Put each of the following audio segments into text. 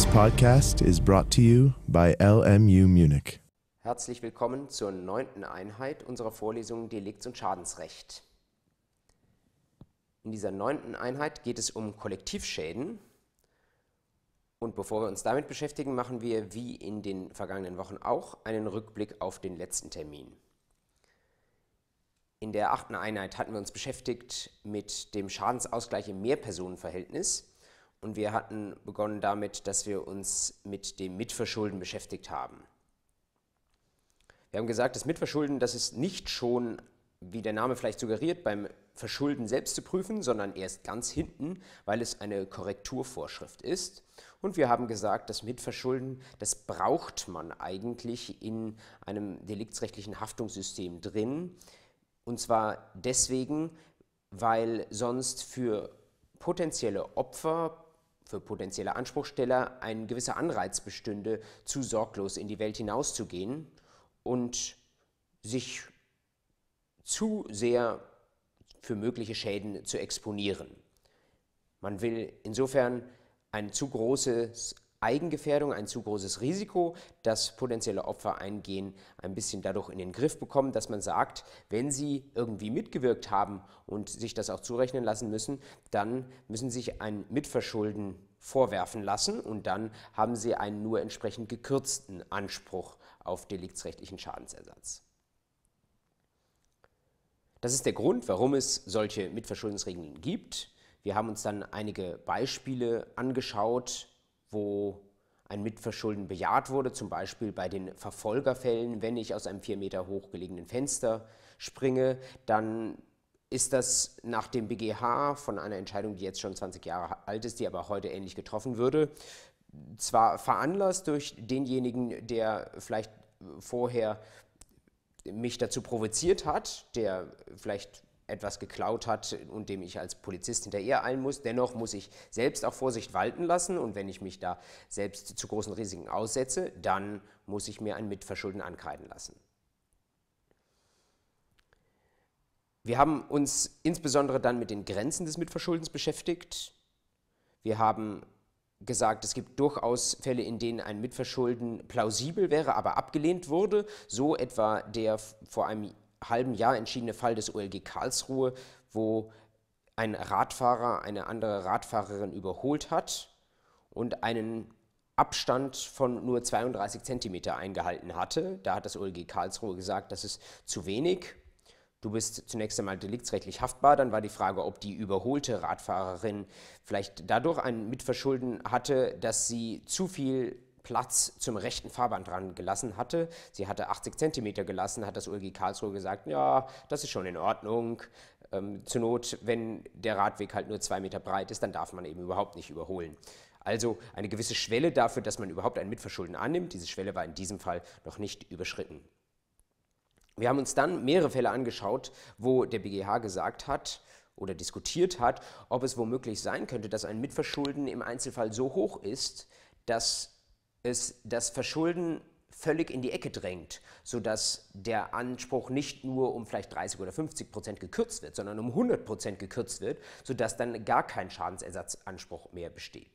This podcast is brought to you by LMU Munich. Herzlich willkommen zur neunten Einheit unserer Vorlesung Delikts- und Schadensrecht. In dieser neunten Einheit geht es um Kollektivschäden. Und bevor wir uns damit beschäftigen, machen wir wie in den vergangenen Wochen auch einen Rückblick auf den letzten Termin. In der achten Einheit hatten wir uns beschäftigt mit dem Schadensausgleich im Mehrpersonenverhältnis und wir hatten begonnen damit, dass wir uns mit dem Mitverschulden beschäftigt haben. Wir haben gesagt, das Mitverschulden, das ist nicht schon, wie der Name vielleicht suggeriert, beim Verschulden selbst zu prüfen, sondern erst ganz hinten, weil es eine Korrekturvorschrift ist. Und wir haben gesagt, das Mitverschulden, das braucht man eigentlich in einem deliktsrechtlichen Haftungssystem drin. Und zwar deswegen, weil sonst für potenzielle Opfer für potenzielle Anspruchsteller ein gewisser Anreiz bestünde, zu sorglos in die Welt hinauszugehen und sich zu sehr für mögliche Schäden zu exponieren. Man will insofern ein zu großes Eigengefährdung, ein zu großes Risiko, das potenzielle Opfer eingehen, ein bisschen dadurch in den Griff bekommen, dass man sagt, wenn sie irgendwie mitgewirkt haben und sich das auch zurechnen lassen müssen, dann müssen sie sich ein Mitverschulden vorwerfen lassen und dann haben sie einen nur entsprechend gekürzten Anspruch auf deliktsrechtlichen Schadensersatz. Das ist der Grund, warum es solche Mitverschuldensregeln gibt. Wir haben uns dann einige Beispiele angeschaut, wo ein Mitverschulden bejaht wurde, zum Beispiel bei den Verfolgerfällen, wenn ich aus einem vier Meter hoch gelegenen Fenster springe, dann ist das nach dem BGH von einer Entscheidung, die jetzt schon 20 Jahre alt ist, die aber heute ähnlich getroffen würde, zwar veranlasst durch denjenigen, der vielleicht vorher mich dazu provoziert hat, der vielleicht etwas geklaut hat und dem ich als Polizist hinterher eilen muss. Dennoch muss ich selbst auch Vorsicht walten lassen und wenn ich mich da selbst zu großen Risiken aussetze, dann muss ich mir ein Mitverschulden ankreiden lassen. Wir haben uns insbesondere dann mit den Grenzen des Mitverschuldens beschäftigt. Wir haben gesagt, es gibt durchaus Fälle, in denen ein Mitverschulden plausibel wäre, aber abgelehnt wurde. So etwa der vor einem halben Jahr entschiedene Fall des OLG Karlsruhe, wo ein Radfahrer eine andere Radfahrerin überholt hat und einen Abstand von nur 32 Zentimeter eingehalten hatte. Da hat das OLG Karlsruhe gesagt, das ist zu wenig. Du bist zunächst einmal deliktsrechtlich haftbar. Dann war die Frage, ob die überholte Radfahrerin vielleicht dadurch ein Mitverschulden hatte, dass sie zu viel Platz zum rechten Fahrband dran gelassen hatte. Sie hatte 80 Zentimeter gelassen, hat das OLG Karlsruhe gesagt, ja, das ist schon in Ordnung. Ähm, zur Not, wenn der Radweg halt nur zwei Meter breit ist, dann darf man eben überhaupt nicht überholen. Also eine gewisse Schwelle dafür, dass man überhaupt ein Mitverschulden annimmt. Diese Schwelle war in diesem Fall noch nicht überschritten. Wir haben uns dann mehrere Fälle angeschaut, wo der BGH gesagt hat, oder diskutiert hat, ob es womöglich sein könnte, dass ein Mitverschulden im Einzelfall so hoch ist, dass es das Verschulden völlig in die Ecke drängt, sodass der Anspruch nicht nur um vielleicht 30 oder 50 Prozent gekürzt wird, sondern um 100 Prozent gekürzt wird, sodass dann gar kein Schadensersatzanspruch mehr besteht.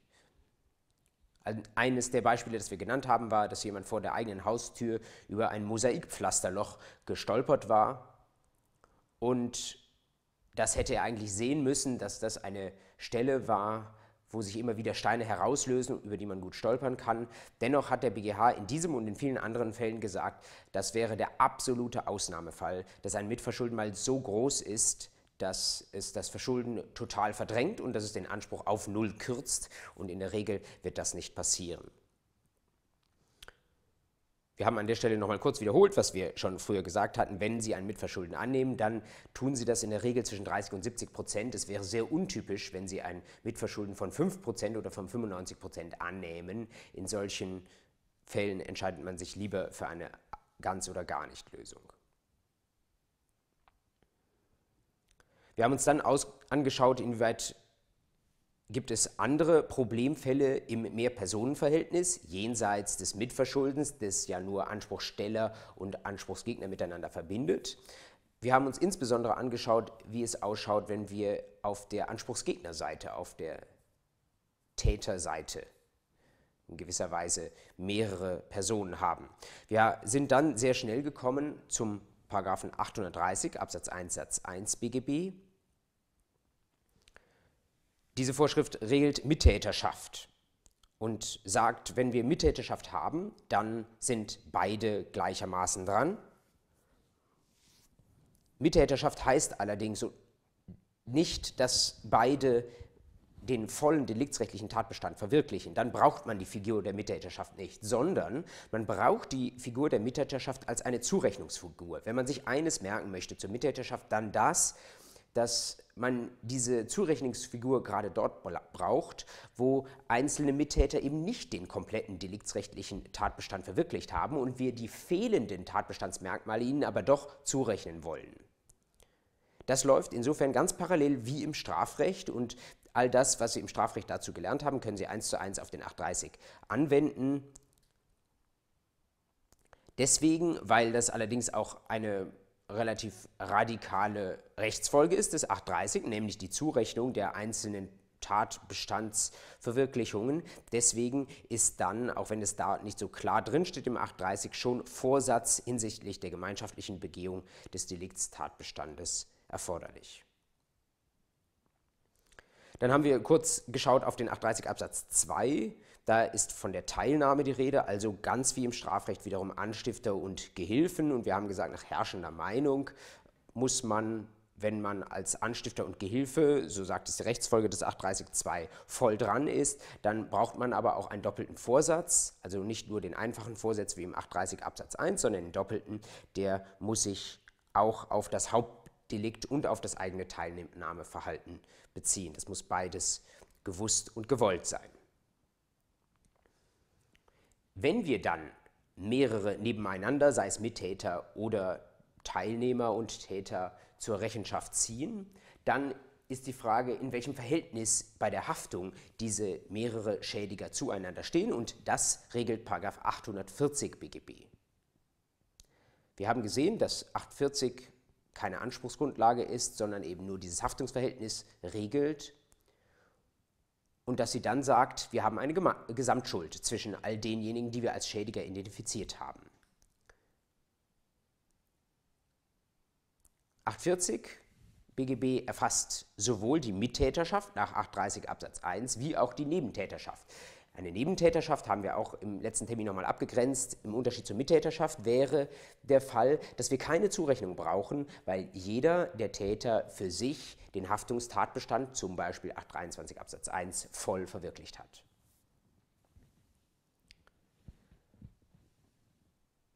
Eines der Beispiele, das wir genannt haben, war, dass jemand vor der eigenen Haustür über ein Mosaikpflasterloch gestolpert war und das hätte er eigentlich sehen müssen, dass das eine Stelle war, wo sich immer wieder Steine herauslösen, über die man gut stolpern kann. Dennoch hat der BGH in diesem und in vielen anderen Fällen gesagt, das wäre der absolute Ausnahmefall, dass ein Mitverschulden mal so groß ist, dass es das Verschulden total verdrängt und dass es den Anspruch auf Null kürzt und in der Regel wird das nicht passieren. Wir haben an der Stelle nochmal kurz wiederholt, was wir schon früher gesagt hatten. Wenn Sie ein Mitverschulden annehmen, dann tun Sie das in der Regel zwischen 30 und 70 Prozent. Es wäre sehr untypisch, wenn Sie ein Mitverschulden von 5 Prozent oder von 95 Prozent annehmen. In solchen Fällen entscheidet man sich lieber für eine ganz oder gar nicht Lösung. Wir haben uns dann angeschaut, inwieweit Gibt es andere Problemfälle im Mehrpersonenverhältnis jenseits des Mitverschuldens, das ja nur Anspruchsteller und Anspruchsgegner miteinander verbindet? Wir haben uns insbesondere angeschaut, wie es ausschaut, wenn wir auf der Anspruchsgegnerseite, auf der Täterseite in gewisser Weise mehrere Personen haben. Wir sind dann sehr schnell gekommen zum Paragraphen 830 Absatz 1 Satz 1 BGB. Diese Vorschrift regelt Mittäterschaft und sagt, wenn wir Mittäterschaft haben, dann sind beide gleichermaßen dran. Mittäterschaft heißt allerdings nicht, dass beide den vollen deliktsrechtlichen Tatbestand verwirklichen, dann braucht man die Figur der Mittäterschaft nicht, sondern man braucht die Figur der Mittäterschaft als eine Zurechnungsfigur. Wenn man sich eines merken möchte zur Mittäterschaft, dann das, dass man diese Zurechnungsfigur gerade dort braucht, wo einzelne Mittäter eben nicht den kompletten deliktsrechtlichen Tatbestand verwirklicht haben und wir die fehlenden Tatbestandsmerkmale ihnen aber doch zurechnen wollen. Das läuft insofern ganz parallel wie im Strafrecht und all das, was Sie im Strafrecht dazu gelernt haben, können Sie eins zu eins auf den 830 anwenden. Deswegen, weil das allerdings auch eine relativ radikale Rechtsfolge ist des 830, nämlich die Zurechnung der einzelnen Tatbestandsverwirklichungen. Deswegen ist dann, auch wenn es da nicht so klar drinsteht im 830, schon Vorsatz hinsichtlich der gemeinschaftlichen Begehung des Deliktstatbestandes erforderlich. Dann haben wir kurz geschaut auf den 830 Absatz 2. Da ist von der Teilnahme die Rede, also ganz wie im Strafrecht wiederum Anstifter und Gehilfen. Und wir haben gesagt, nach herrschender Meinung muss man, wenn man als Anstifter und Gehilfe, so sagt es die Rechtsfolge des 830.2, voll dran ist, dann braucht man aber auch einen doppelten Vorsatz, also nicht nur den einfachen Vorsatz wie im 830 Absatz 1, sondern den doppelten, der muss sich auch auf das Hauptdelikt und auf das eigene Teilnahmeverhalten beziehen. Das muss beides gewusst und gewollt sein. Wenn wir dann mehrere nebeneinander, sei es Mittäter oder Teilnehmer und Täter, zur Rechenschaft ziehen, dann ist die Frage, in welchem Verhältnis bei der Haftung diese mehrere Schädiger zueinander stehen und das regelt 840 BGB. Wir haben gesehen, dass 840 keine Anspruchsgrundlage ist, sondern eben nur dieses Haftungsverhältnis regelt und dass sie dann sagt, wir haben eine Gesamtschuld zwischen all denjenigen, die wir als Schädiger identifiziert haben. 840 BGB erfasst sowohl die Mittäterschaft nach 830 Absatz 1 wie auch die Nebentäterschaft. Eine Nebentäterschaft haben wir auch im letzten Termin nochmal abgegrenzt. Im Unterschied zur Mittäterschaft wäre der Fall, dass wir keine Zurechnung brauchen, weil jeder der Täter für sich den Haftungstatbestand, zum Beispiel 823 Absatz 1, voll verwirklicht hat.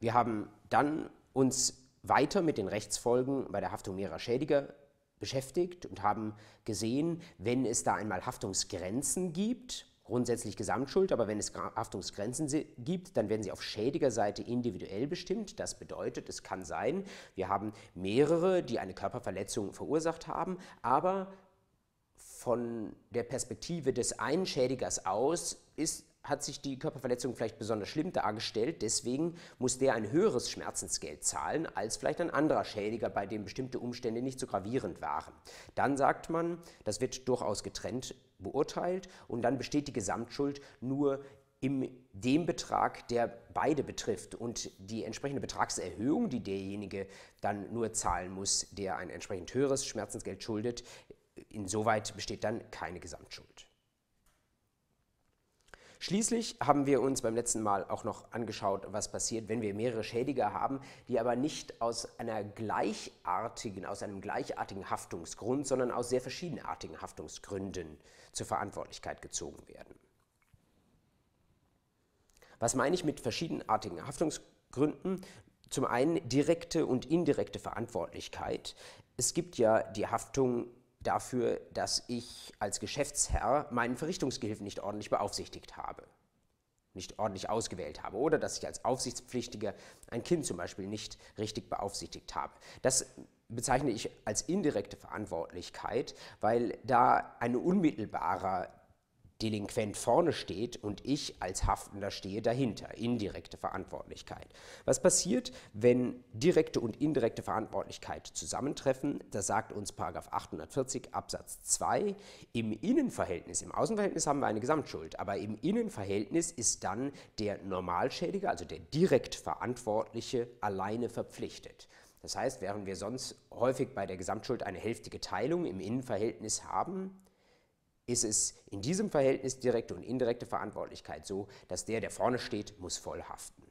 Wir haben dann uns weiter mit den Rechtsfolgen bei der Haftung mehrerer Schädiger beschäftigt und haben gesehen, wenn es da einmal Haftungsgrenzen gibt, grundsätzlich Gesamtschuld, aber wenn es Haftungsgrenzen gibt, dann werden sie auf Schädigerseite individuell bestimmt. Das bedeutet, es kann sein, wir haben mehrere, die eine Körperverletzung verursacht haben, aber von der Perspektive des einen Schädigers aus ist hat sich die Körperverletzung vielleicht besonders schlimm dargestellt, deswegen muss der ein höheres Schmerzensgeld zahlen als vielleicht ein anderer Schädiger, bei dem bestimmte Umstände nicht so gravierend waren. Dann sagt man, das wird durchaus getrennt beurteilt und dann besteht die Gesamtschuld nur in dem Betrag, der beide betrifft und die entsprechende Betragserhöhung, die derjenige dann nur zahlen muss, der ein entsprechend höheres Schmerzensgeld schuldet, insoweit besteht dann keine Gesamtschuld. Schließlich haben wir uns beim letzten Mal auch noch angeschaut, was passiert, wenn wir mehrere Schädiger haben, die aber nicht aus einer gleichartigen, aus einem gleichartigen Haftungsgrund, sondern aus sehr verschiedenartigen Haftungsgründen zur Verantwortlichkeit gezogen werden. Was meine ich mit verschiedenartigen Haftungsgründen? Zum einen direkte und indirekte Verantwortlichkeit. Es gibt ja die Haftung dafür, dass ich als Geschäftsherr meinen Verrichtungsgehilfen nicht ordentlich beaufsichtigt habe, nicht ordentlich ausgewählt habe oder dass ich als Aufsichtspflichtiger ein Kind zum Beispiel nicht richtig beaufsichtigt habe. Das bezeichne ich als indirekte Verantwortlichkeit, weil da ein unmittelbarer Delinquent vorne steht und ich als Haftender stehe dahinter. Indirekte Verantwortlichkeit. Was passiert, wenn direkte und indirekte Verantwortlichkeit zusammentreffen? Das sagt uns 840 Absatz 2. Im Innenverhältnis, im Außenverhältnis haben wir eine Gesamtschuld, aber im Innenverhältnis ist dann der Normalschädiger, also der direkt Verantwortliche, alleine verpflichtet. Das heißt, während wir sonst häufig bei der Gesamtschuld eine hälftige Teilung im Innenverhältnis haben, ist es in diesem Verhältnis direkte und indirekte Verantwortlichkeit so, dass der, der vorne steht, muss voll haften.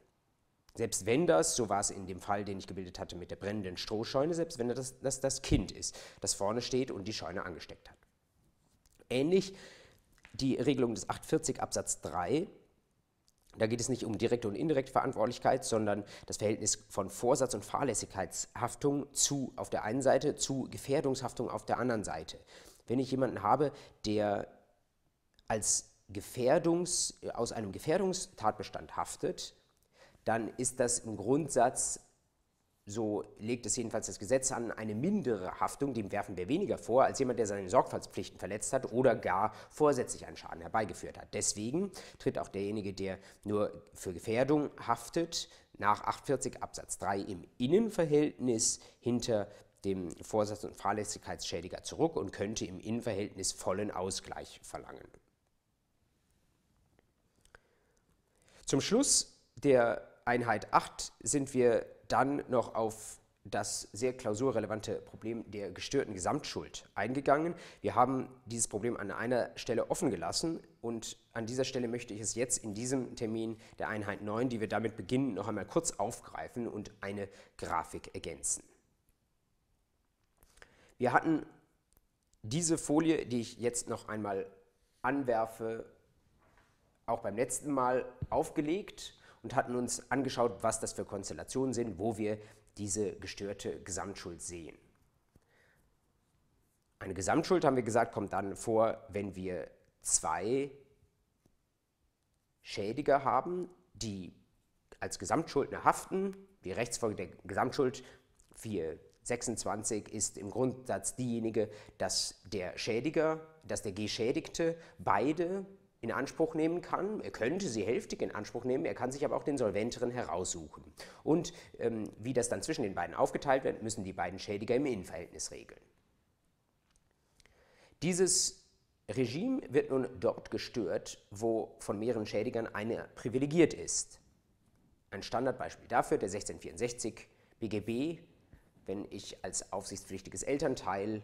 Selbst wenn das, so war es in dem Fall, den ich gebildet hatte mit der brennenden Strohscheune, selbst wenn das das, das Kind ist, das vorne steht und die Scheune angesteckt hat. Ähnlich die Regelung des 840 Absatz 3 da geht es nicht um direkte und indirekte Verantwortlichkeit, sondern das Verhältnis von Vorsatz- und Fahrlässigkeitshaftung zu, auf der einen Seite zu Gefährdungshaftung auf der anderen Seite. Wenn ich jemanden habe, der als Gefährdungs, aus einem Gefährdungstatbestand haftet, dann ist das im Grundsatz so legt es jedenfalls das Gesetz an, eine mindere Haftung, dem werfen wir weniger vor, als jemand, der seine Sorgfaltspflichten verletzt hat oder gar vorsätzlich einen Schaden herbeigeführt hat. Deswegen tritt auch derjenige, der nur für Gefährdung haftet, nach 48 Absatz 3 im Innenverhältnis hinter dem Vorsatz- und Fahrlässigkeitsschädiger zurück und könnte im Innenverhältnis vollen Ausgleich verlangen. Zum Schluss der Einheit 8 sind wir dann noch auf das sehr klausurrelevante Problem der gestörten Gesamtschuld eingegangen. Wir haben dieses Problem an einer Stelle offen gelassen und an dieser Stelle möchte ich es jetzt in diesem Termin der Einheit 9, die wir damit beginnen, noch einmal kurz aufgreifen und eine Grafik ergänzen. Wir hatten diese Folie, die ich jetzt noch einmal anwerfe, auch beim letzten Mal aufgelegt und hatten uns angeschaut, was das für Konstellationen sind, wo wir diese gestörte Gesamtschuld sehen. Eine Gesamtschuld, haben wir gesagt, kommt dann vor, wenn wir zwei Schädiger haben, die als Gesamtschuldner haften. Die Rechtsfolge der Gesamtschuld 426 ist im Grundsatz diejenige, dass der Schädiger, dass der Geschädigte beide in Anspruch nehmen kann. Er könnte sie hälftig in Anspruch nehmen, er kann sich aber auch den Solventeren heraussuchen. Und ähm, wie das dann zwischen den beiden aufgeteilt wird, müssen die beiden Schädiger im Innenverhältnis regeln. Dieses Regime wird nun dort gestört, wo von mehreren Schädigern einer privilegiert ist. Ein Standardbeispiel dafür, der 1664 BGB, wenn ich als aufsichtspflichtiges Elternteil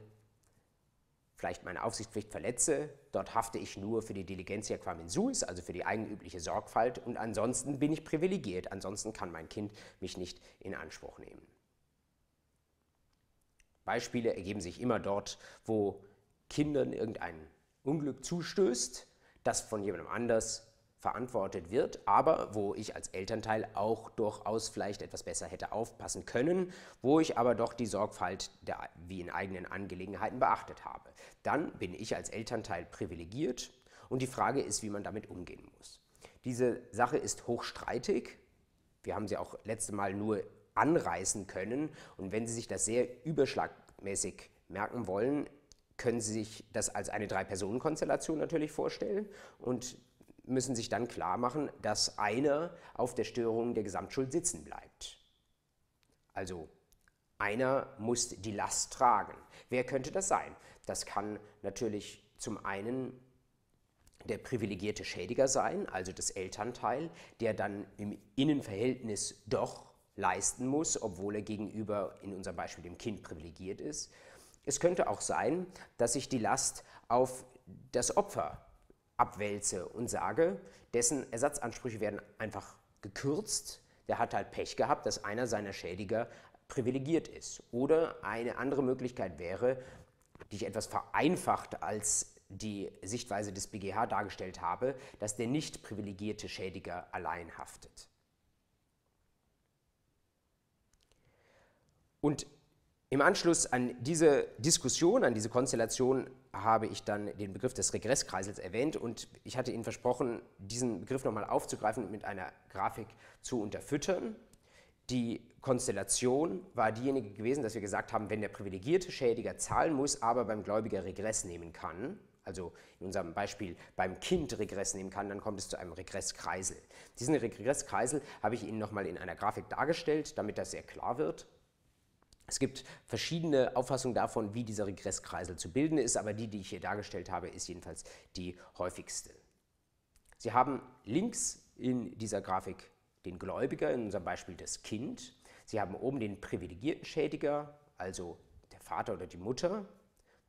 vielleicht meine Aufsichtspflicht verletze, dort hafte ich nur für die Diligentia quam in also für die eigenübliche Sorgfalt und ansonsten bin ich privilegiert, ansonsten kann mein Kind mich nicht in Anspruch nehmen. Beispiele ergeben sich immer dort, wo Kindern irgendein Unglück zustößt, das von jemandem anders verantwortet wird, aber wo ich als Elternteil auch durchaus vielleicht etwas besser hätte aufpassen können, wo ich aber doch die Sorgfalt der, wie in eigenen Angelegenheiten beachtet habe. Dann bin ich als Elternteil privilegiert und die Frage ist, wie man damit umgehen muss. Diese Sache ist hochstreitig. Wir haben sie auch letzte Mal nur anreißen können und wenn Sie sich das sehr überschlagmäßig merken wollen, können Sie sich das als eine Drei-Personen-Konstellation natürlich vorstellen und müssen sich dann klar machen, dass einer auf der Störung der Gesamtschuld sitzen bleibt. Also einer muss die Last tragen. Wer könnte das sein? Das kann natürlich zum einen der privilegierte Schädiger sein, also das Elternteil, der dann im Innenverhältnis doch leisten muss, obwohl er gegenüber in unserem Beispiel dem Kind privilegiert ist. Es könnte auch sein, dass ich die Last auf das Opfer abwälze und sage, dessen Ersatzansprüche werden einfach gekürzt. Der hat halt Pech gehabt, dass einer seiner Schädiger privilegiert ist. Oder eine andere Möglichkeit wäre, die ich etwas vereinfacht als die Sichtweise des BGH dargestellt habe, dass der nicht privilegierte Schädiger allein haftet. Und im Anschluss an diese Diskussion, an diese Konstellation habe ich dann den Begriff des Regresskreisels erwähnt und ich hatte Ihnen versprochen, diesen Begriff nochmal aufzugreifen und mit einer Grafik zu unterfüttern. Die Konstellation war diejenige gewesen, dass wir gesagt haben, wenn der privilegierte Schädiger zahlen muss, aber beim Gläubiger Regress nehmen kann, also in unserem Beispiel beim Kind Regress nehmen kann, dann kommt es zu einem Regresskreisel. Diesen Regresskreisel habe ich Ihnen nochmal in einer Grafik dargestellt, damit das sehr klar wird. Es gibt verschiedene Auffassungen davon, wie dieser Regresskreisel zu bilden ist, aber die, die ich hier dargestellt habe, ist jedenfalls die häufigste. Sie haben links in dieser Grafik den Gläubiger, in unserem Beispiel das Kind. Sie haben oben den privilegierten Schädiger, also der Vater oder die Mutter,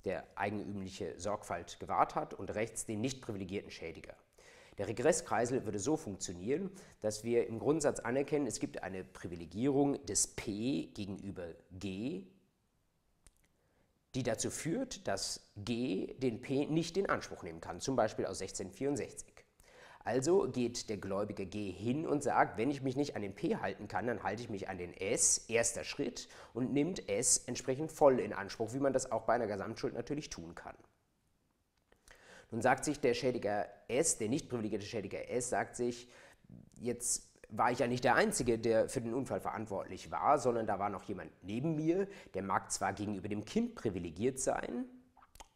der eigenübliche Sorgfalt gewahrt hat, und rechts den nicht privilegierten Schädiger. Der Regresskreisel würde so funktionieren, dass wir im Grundsatz anerkennen, es gibt eine Privilegierung des P gegenüber G, die dazu führt, dass G den P nicht in Anspruch nehmen kann, zum Beispiel aus 1664. Also geht der Gläubige G hin und sagt, wenn ich mich nicht an den P halten kann, dann halte ich mich an den S, erster Schritt, und nimmt S entsprechend voll in Anspruch, wie man das auch bei einer Gesamtschuld natürlich tun kann. Nun sagt sich der Schädiger S, der nicht privilegierte Schädiger S, sagt sich, jetzt war ich ja nicht der Einzige, der für den Unfall verantwortlich war, sondern da war noch jemand neben mir, der mag zwar gegenüber dem Kind privilegiert sein,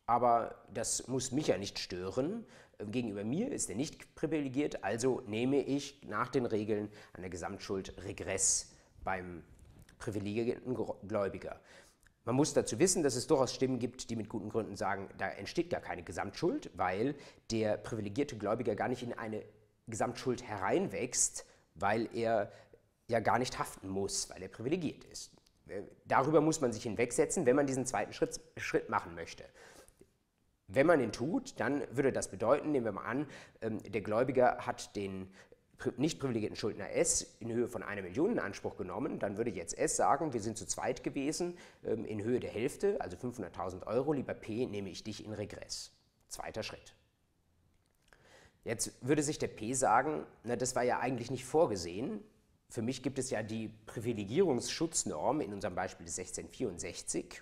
aber das muss mich ja nicht stören. Gegenüber mir ist er nicht privilegiert, also nehme ich nach den Regeln an der Gesamtschuld Regress beim privilegierten Gläubiger. Man muss dazu wissen, dass es durchaus Stimmen gibt, die mit guten Gründen sagen, da entsteht gar keine Gesamtschuld, weil der privilegierte Gläubiger gar nicht in eine Gesamtschuld hereinwächst, weil er ja gar nicht haften muss, weil er privilegiert ist. Darüber muss man sich hinwegsetzen, wenn man diesen zweiten Schritt, Schritt machen möchte. Wenn man ihn tut, dann würde das bedeuten, nehmen wir mal an, ähm, der Gläubiger hat den nicht privilegierten Schuldner S in Höhe von einer Million in Anspruch genommen, dann würde jetzt S sagen, wir sind zu zweit gewesen ähm, in Höhe der Hälfte, also 500.000 Euro, lieber P, nehme ich dich in Regress. Zweiter Schritt. Jetzt würde sich der P sagen, na, das war ja eigentlich nicht vorgesehen. Für mich gibt es ja die Privilegierungsschutznorm in unserem Beispiel des 1664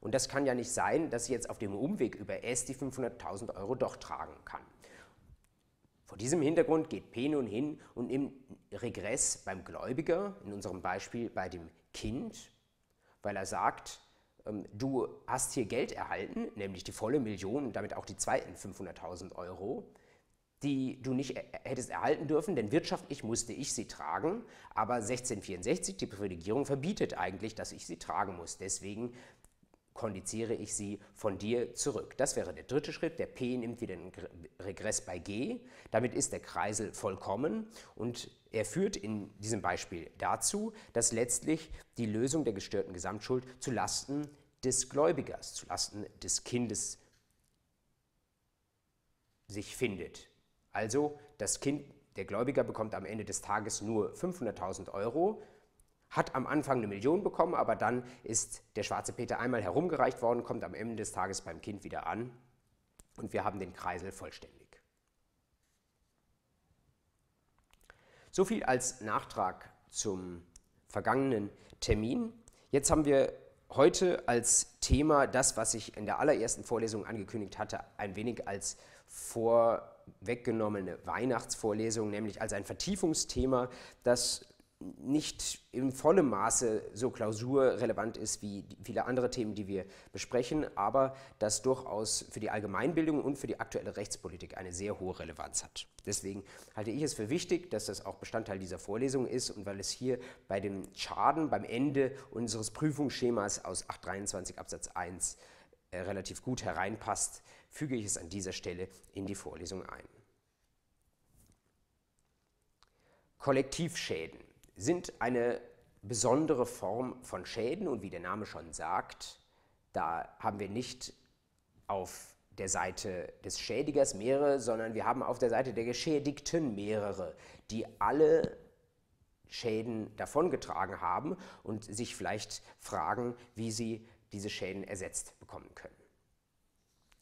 und das kann ja nicht sein, dass ich jetzt auf dem Umweg über S die 500.000 Euro doch tragen kann. Vor diesem Hintergrund geht P nun hin und nimmt Regress beim Gläubiger, in unserem Beispiel bei dem Kind, weil er sagt, ähm, du hast hier Geld erhalten, nämlich die volle Million und damit auch die zweiten 500.000 Euro, die du nicht hättest erhalten dürfen, denn wirtschaftlich musste ich sie tragen, aber 1664, die Privilegierung, verbietet eigentlich, dass ich sie tragen muss. Deswegen kondiziere ich sie von dir zurück. Das wäre der dritte Schritt. Der P nimmt wieder einen Regress bei G. Damit ist der Kreisel vollkommen und er führt in diesem Beispiel dazu, dass letztlich die Lösung der gestörten Gesamtschuld zu Lasten des Gläubigers, zu Lasten des Kindes sich findet. Also das Kind, der Gläubiger bekommt am Ende des Tages nur 500.000 Euro, hat am Anfang eine Million bekommen, aber dann ist der schwarze Peter einmal herumgereicht worden, kommt am Ende des Tages beim Kind wieder an und wir haben den Kreisel vollständig. So viel als Nachtrag zum vergangenen Termin. Jetzt haben wir heute als Thema das, was ich in der allerersten Vorlesung angekündigt hatte, ein wenig als vorweggenommene Weihnachtsvorlesung, nämlich als ein Vertiefungsthema, das nicht in vollem Maße so klausurrelevant ist wie viele andere Themen, die wir besprechen, aber das durchaus für die Allgemeinbildung und für die aktuelle Rechtspolitik eine sehr hohe Relevanz hat. Deswegen halte ich es für wichtig, dass das auch Bestandteil dieser Vorlesung ist und weil es hier bei dem Schaden beim Ende unseres Prüfungsschemas aus 823 Absatz 1 äh, relativ gut hereinpasst, füge ich es an dieser Stelle in die Vorlesung ein. Kollektivschäden sind eine besondere Form von Schäden und wie der Name schon sagt, da haben wir nicht auf der Seite des Schädigers mehrere, sondern wir haben auf der Seite der Geschädigten mehrere, die alle Schäden davongetragen haben und sich vielleicht fragen, wie sie diese Schäden ersetzt bekommen können.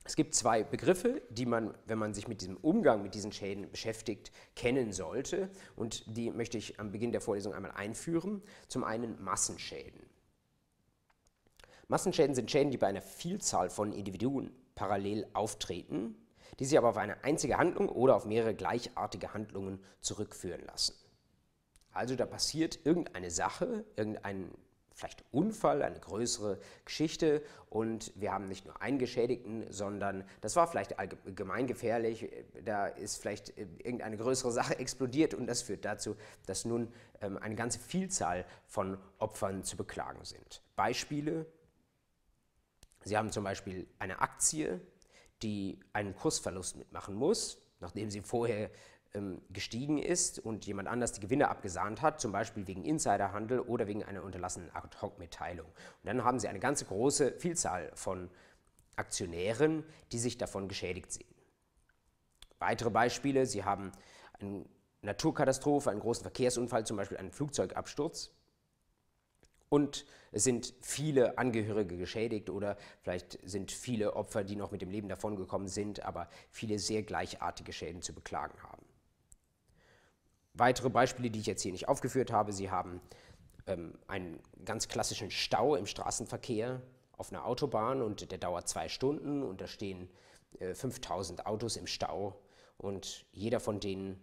Es gibt zwei Begriffe, die man, wenn man sich mit diesem Umgang mit diesen Schäden beschäftigt, kennen sollte und die möchte ich am Beginn der Vorlesung einmal einführen. Zum einen Massenschäden. Massenschäden sind Schäden, die bei einer Vielzahl von Individuen parallel auftreten, die sich aber auf eine einzige Handlung oder auf mehrere gleichartige Handlungen zurückführen lassen. Also da passiert irgendeine Sache, irgendein vielleicht Unfall, eine größere Geschichte. Und wir haben nicht nur einen Geschädigten, sondern das war vielleicht allgemein gefährlich, da ist vielleicht äh, irgendeine größere Sache explodiert. Und das führt dazu, dass nun ähm, eine ganze Vielzahl von Opfern zu beklagen sind. Beispiele, Sie haben zum Beispiel eine Aktie, die einen Kursverlust mitmachen muss, nachdem sie vorher gestiegen ist und jemand anders die Gewinne abgesahnt hat, zum Beispiel wegen Insiderhandel oder wegen einer unterlassenen Ad-Hoc-Mitteilung. Und dann haben Sie eine ganze große Vielzahl von Aktionären, die sich davon geschädigt sehen. Weitere Beispiele, Sie haben eine Naturkatastrophe, einen großen Verkehrsunfall, zum Beispiel einen Flugzeugabsturz. Und es sind viele Angehörige geschädigt oder vielleicht sind viele Opfer, die noch mit dem Leben davongekommen sind, aber viele sehr gleichartige Schäden zu beklagen haben. Weitere Beispiele, die ich jetzt hier nicht aufgeführt habe, Sie haben ähm, einen ganz klassischen Stau im Straßenverkehr auf einer Autobahn und der dauert zwei Stunden und da stehen äh, 5000 Autos im Stau und jeder von denen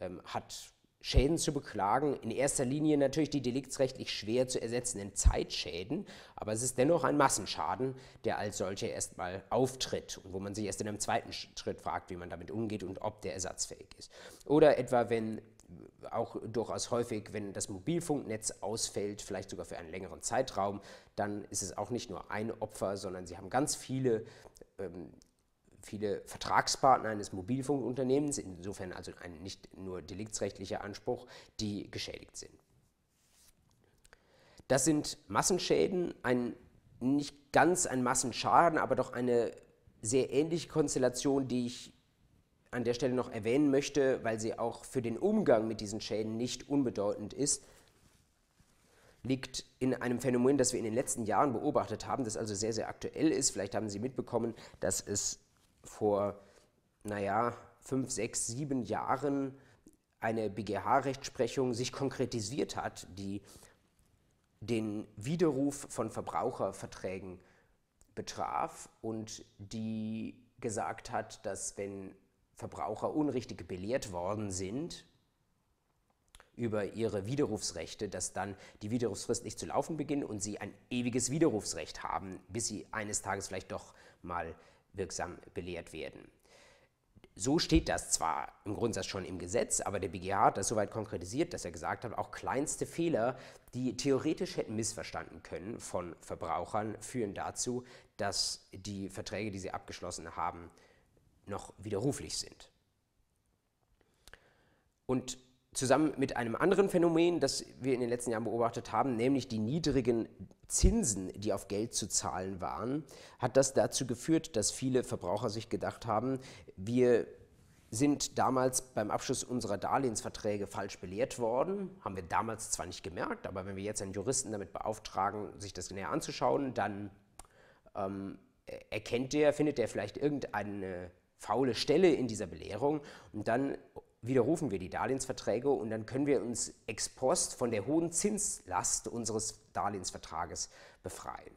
ähm, hat Schäden zu beklagen. In erster Linie natürlich die deliktsrechtlich schwer zu ersetzenden Zeitschäden, aber es ist dennoch ein Massenschaden, der als solcher erstmal auftritt und wo man sich erst in einem zweiten Schritt fragt, wie man damit umgeht und ob der ersatzfähig ist. Oder etwa, wenn auch durchaus häufig, wenn das Mobilfunknetz ausfällt, vielleicht sogar für einen längeren Zeitraum, dann ist es auch nicht nur ein Opfer, sondern sie haben ganz viele, ähm, viele Vertragspartner eines Mobilfunkunternehmens, insofern also ein nicht nur deliktsrechtlicher Anspruch, die geschädigt sind. Das sind Massenschäden, ein, nicht ganz ein Massenschaden, aber doch eine sehr ähnliche Konstellation, die ich an der Stelle noch erwähnen möchte, weil sie auch für den Umgang mit diesen Schäden nicht unbedeutend ist, liegt in einem Phänomen, das wir in den letzten Jahren beobachtet haben, das also sehr, sehr aktuell ist. Vielleicht haben Sie mitbekommen, dass es vor, naja, fünf, sechs, sieben Jahren eine BGH-Rechtsprechung sich konkretisiert hat, die den Widerruf von Verbraucherverträgen betraf und die gesagt hat, dass wenn Verbraucher unrichtig belehrt worden sind über ihre Widerrufsrechte, dass dann die Widerrufsfrist nicht zu laufen beginnt und sie ein ewiges Widerrufsrecht haben, bis sie eines Tages vielleicht doch mal wirksam belehrt werden. So steht das zwar im Grundsatz schon im Gesetz, aber der BGH hat das soweit konkretisiert, dass er gesagt hat, auch kleinste Fehler, die theoretisch hätten missverstanden können von Verbrauchern, führen dazu, dass die Verträge, die sie abgeschlossen haben, noch widerruflich sind. Und zusammen mit einem anderen Phänomen, das wir in den letzten Jahren beobachtet haben, nämlich die niedrigen Zinsen, die auf Geld zu zahlen waren, hat das dazu geführt, dass viele Verbraucher sich gedacht haben, wir sind damals beim Abschluss unserer Darlehensverträge falsch belehrt worden. Haben wir damals zwar nicht gemerkt, aber wenn wir jetzt einen Juristen damit beauftragen, sich das näher anzuschauen, dann ähm, erkennt der, findet der vielleicht irgendeine faule Stelle in dieser Belehrung und dann widerrufen wir die Darlehensverträge und dann können wir uns ex post von der hohen Zinslast unseres Darlehensvertrages befreien.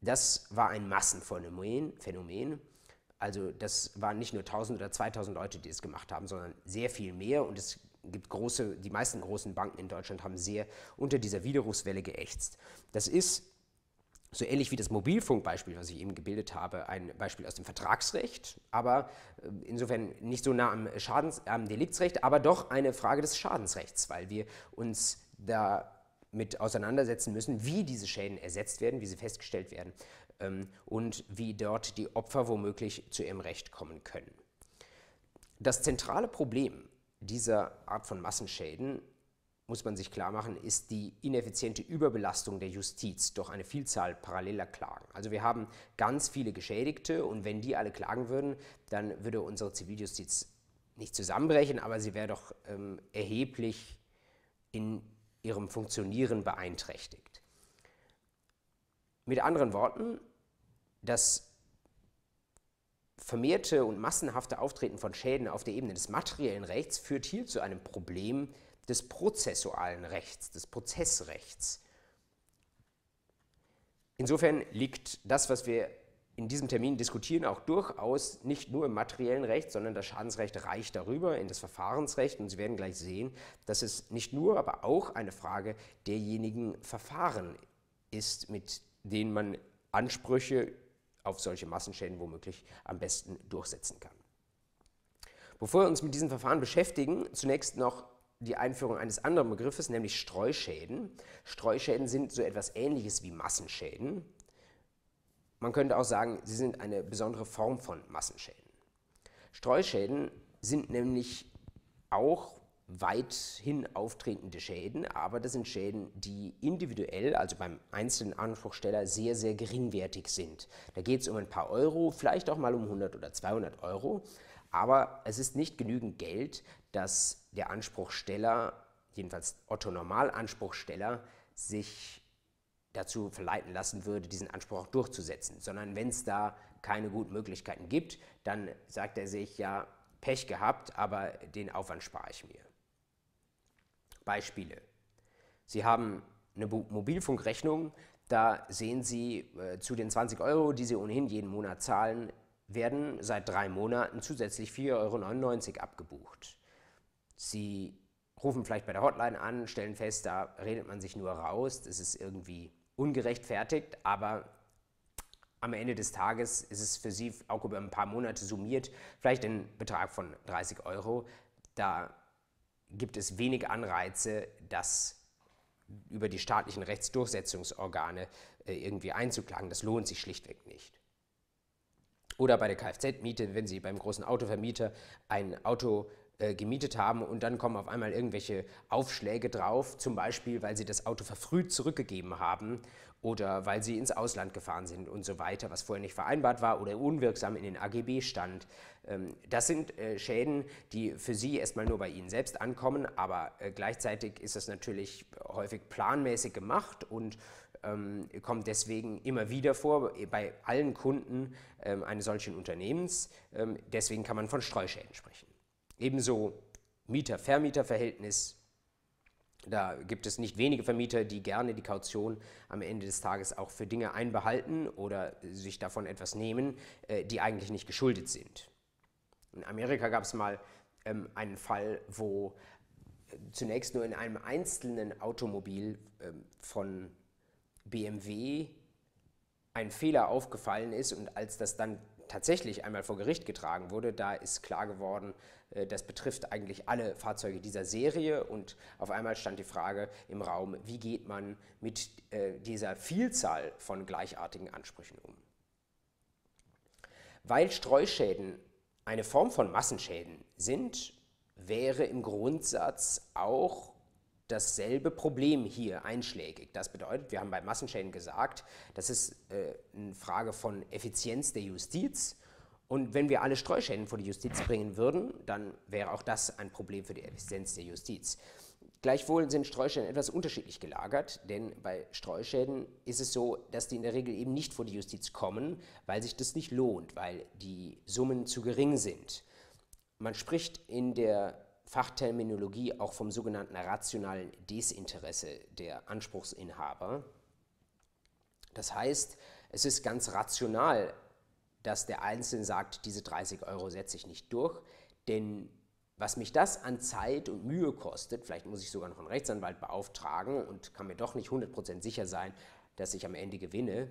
Das war ein Massenphänomen. Phänomen. Also das waren nicht nur 1000 oder 2000 Leute, die es gemacht haben, sondern sehr viel mehr und es gibt große, die meisten großen Banken in Deutschland haben sehr unter dieser Widerrufswelle geächtzt. Das ist so ähnlich wie das Mobilfunkbeispiel, was ich eben gebildet habe, ein Beispiel aus dem Vertragsrecht, aber äh, insofern nicht so nah am, Schadens-, am Deliktsrecht, aber doch eine Frage des Schadensrechts, weil wir uns damit auseinandersetzen müssen, wie diese Schäden ersetzt werden, wie sie festgestellt werden ähm, und wie dort die Opfer womöglich zu ihrem Recht kommen können. Das zentrale Problem dieser Art von Massenschäden muss man sich klar machen, ist die ineffiziente Überbelastung der Justiz durch eine Vielzahl paralleler Klagen. Also wir haben ganz viele Geschädigte und wenn die alle klagen würden, dann würde unsere Ziviljustiz nicht zusammenbrechen, aber sie wäre doch ähm, erheblich in ihrem Funktionieren beeinträchtigt. Mit anderen Worten, das vermehrte und massenhafte Auftreten von Schäden auf der Ebene des materiellen Rechts führt hier zu einem Problem des prozessualen Rechts, des Prozessrechts. Insofern liegt das, was wir in diesem Termin diskutieren auch durchaus nicht nur im materiellen Recht, sondern das Schadensrecht reicht darüber in das Verfahrensrecht. Und Sie werden gleich sehen, dass es nicht nur, aber auch eine Frage derjenigen Verfahren ist, mit denen man Ansprüche auf solche Massenschäden womöglich am besten durchsetzen kann. Bevor wir uns mit diesen Verfahren beschäftigen, zunächst noch die Einführung eines anderen Begriffes, nämlich Streuschäden. Streuschäden sind so etwas Ähnliches wie Massenschäden. Man könnte auch sagen, sie sind eine besondere Form von Massenschäden. Streuschäden sind nämlich auch weithin auftretende Schäden, aber das sind Schäden, die individuell, also beim einzelnen Anspruchsteller, sehr, sehr geringwertig sind. Da geht es um ein paar Euro, vielleicht auch mal um 100 oder 200 Euro, aber es ist nicht genügend Geld, dass der Anspruchsteller, jedenfalls Otto Normalanspruchsteller, sich dazu verleiten lassen würde, diesen Anspruch auch durchzusetzen, sondern wenn es da keine guten Möglichkeiten gibt, dann sagt er sich ja, Pech gehabt, aber den Aufwand spare ich mir. Beispiele. Sie haben eine Mobilfunkrechnung, da sehen Sie äh, zu den 20 Euro, die Sie ohnehin jeden Monat zahlen, werden seit drei Monaten zusätzlich 4,99 Euro abgebucht. Sie rufen vielleicht bei der Hotline an, stellen fest, da redet man sich nur raus, das ist irgendwie ungerechtfertigt, aber am Ende des Tages ist es für Sie auch über ein paar Monate summiert vielleicht ein Betrag von 30 Euro. Da gibt es wenig Anreize, das über die staatlichen Rechtsdurchsetzungsorgane äh, irgendwie einzuklagen. Das lohnt sich schlichtweg nicht. Oder bei der Kfz-Miete, wenn Sie beim großen Autovermieter ein Auto äh, gemietet haben und dann kommen auf einmal irgendwelche Aufschläge drauf, zum Beispiel, weil Sie das Auto verfrüht zurückgegeben haben oder weil Sie ins Ausland gefahren sind und so weiter, was vorher nicht vereinbart war oder unwirksam in den AGB stand. Ähm, das sind äh, Schäden, die für Sie erstmal nur bei Ihnen selbst ankommen, aber äh, gleichzeitig ist das natürlich häufig planmäßig gemacht und ähm, kommt deswegen immer wieder vor bei allen Kunden ähm, eines solchen Unternehmens. Ähm, deswegen kann man von Streuschäden sprechen. Ebenso Mieter-Vermieter-Verhältnis. Da gibt es nicht wenige Vermieter, die gerne die Kaution am Ende des Tages auch für Dinge einbehalten oder sich davon etwas nehmen, äh, die eigentlich nicht geschuldet sind. In Amerika gab es mal einen Fall, wo äh, zunächst nur in einem einzelnen Automobil von BMW ein Fehler aufgefallen ist und als das dann tatsächlich einmal vor Gericht getragen wurde, da ist klar geworden, äh, das betrifft eigentlich alle Fahrzeuge dieser Serie und auf einmal stand die Frage im Raum, wie geht man mit äh, dieser Vielzahl von gleichartigen Ansprüchen um. Weil Streuschäden eine Form von Massenschäden sind, wäre im Grundsatz auch dasselbe Problem hier einschlägig. Das bedeutet, wir haben bei Massenschäden gesagt, das ist äh, eine Frage von Effizienz der Justiz. Und wenn wir alle Streuschäden vor die Justiz bringen würden, dann wäre auch das ein Problem für die Effizienz der Justiz. Gleichwohl sind Streuschäden etwas unterschiedlich gelagert, denn bei Streuschäden ist es so, dass die in der Regel eben nicht vor die Justiz kommen, weil sich das nicht lohnt, weil die Summen zu gering sind. Man spricht in der Fachterminologie auch vom sogenannten rationalen Desinteresse der Anspruchsinhaber. Das heißt, es ist ganz rational, dass der Einzelne sagt, diese 30 Euro setze ich nicht durch, denn was mich das an Zeit und Mühe kostet, vielleicht muss ich sogar noch einen Rechtsanwalt beauftragen und kann mir doch nicht 100% sicher sein, dass ich am Ende gewinne,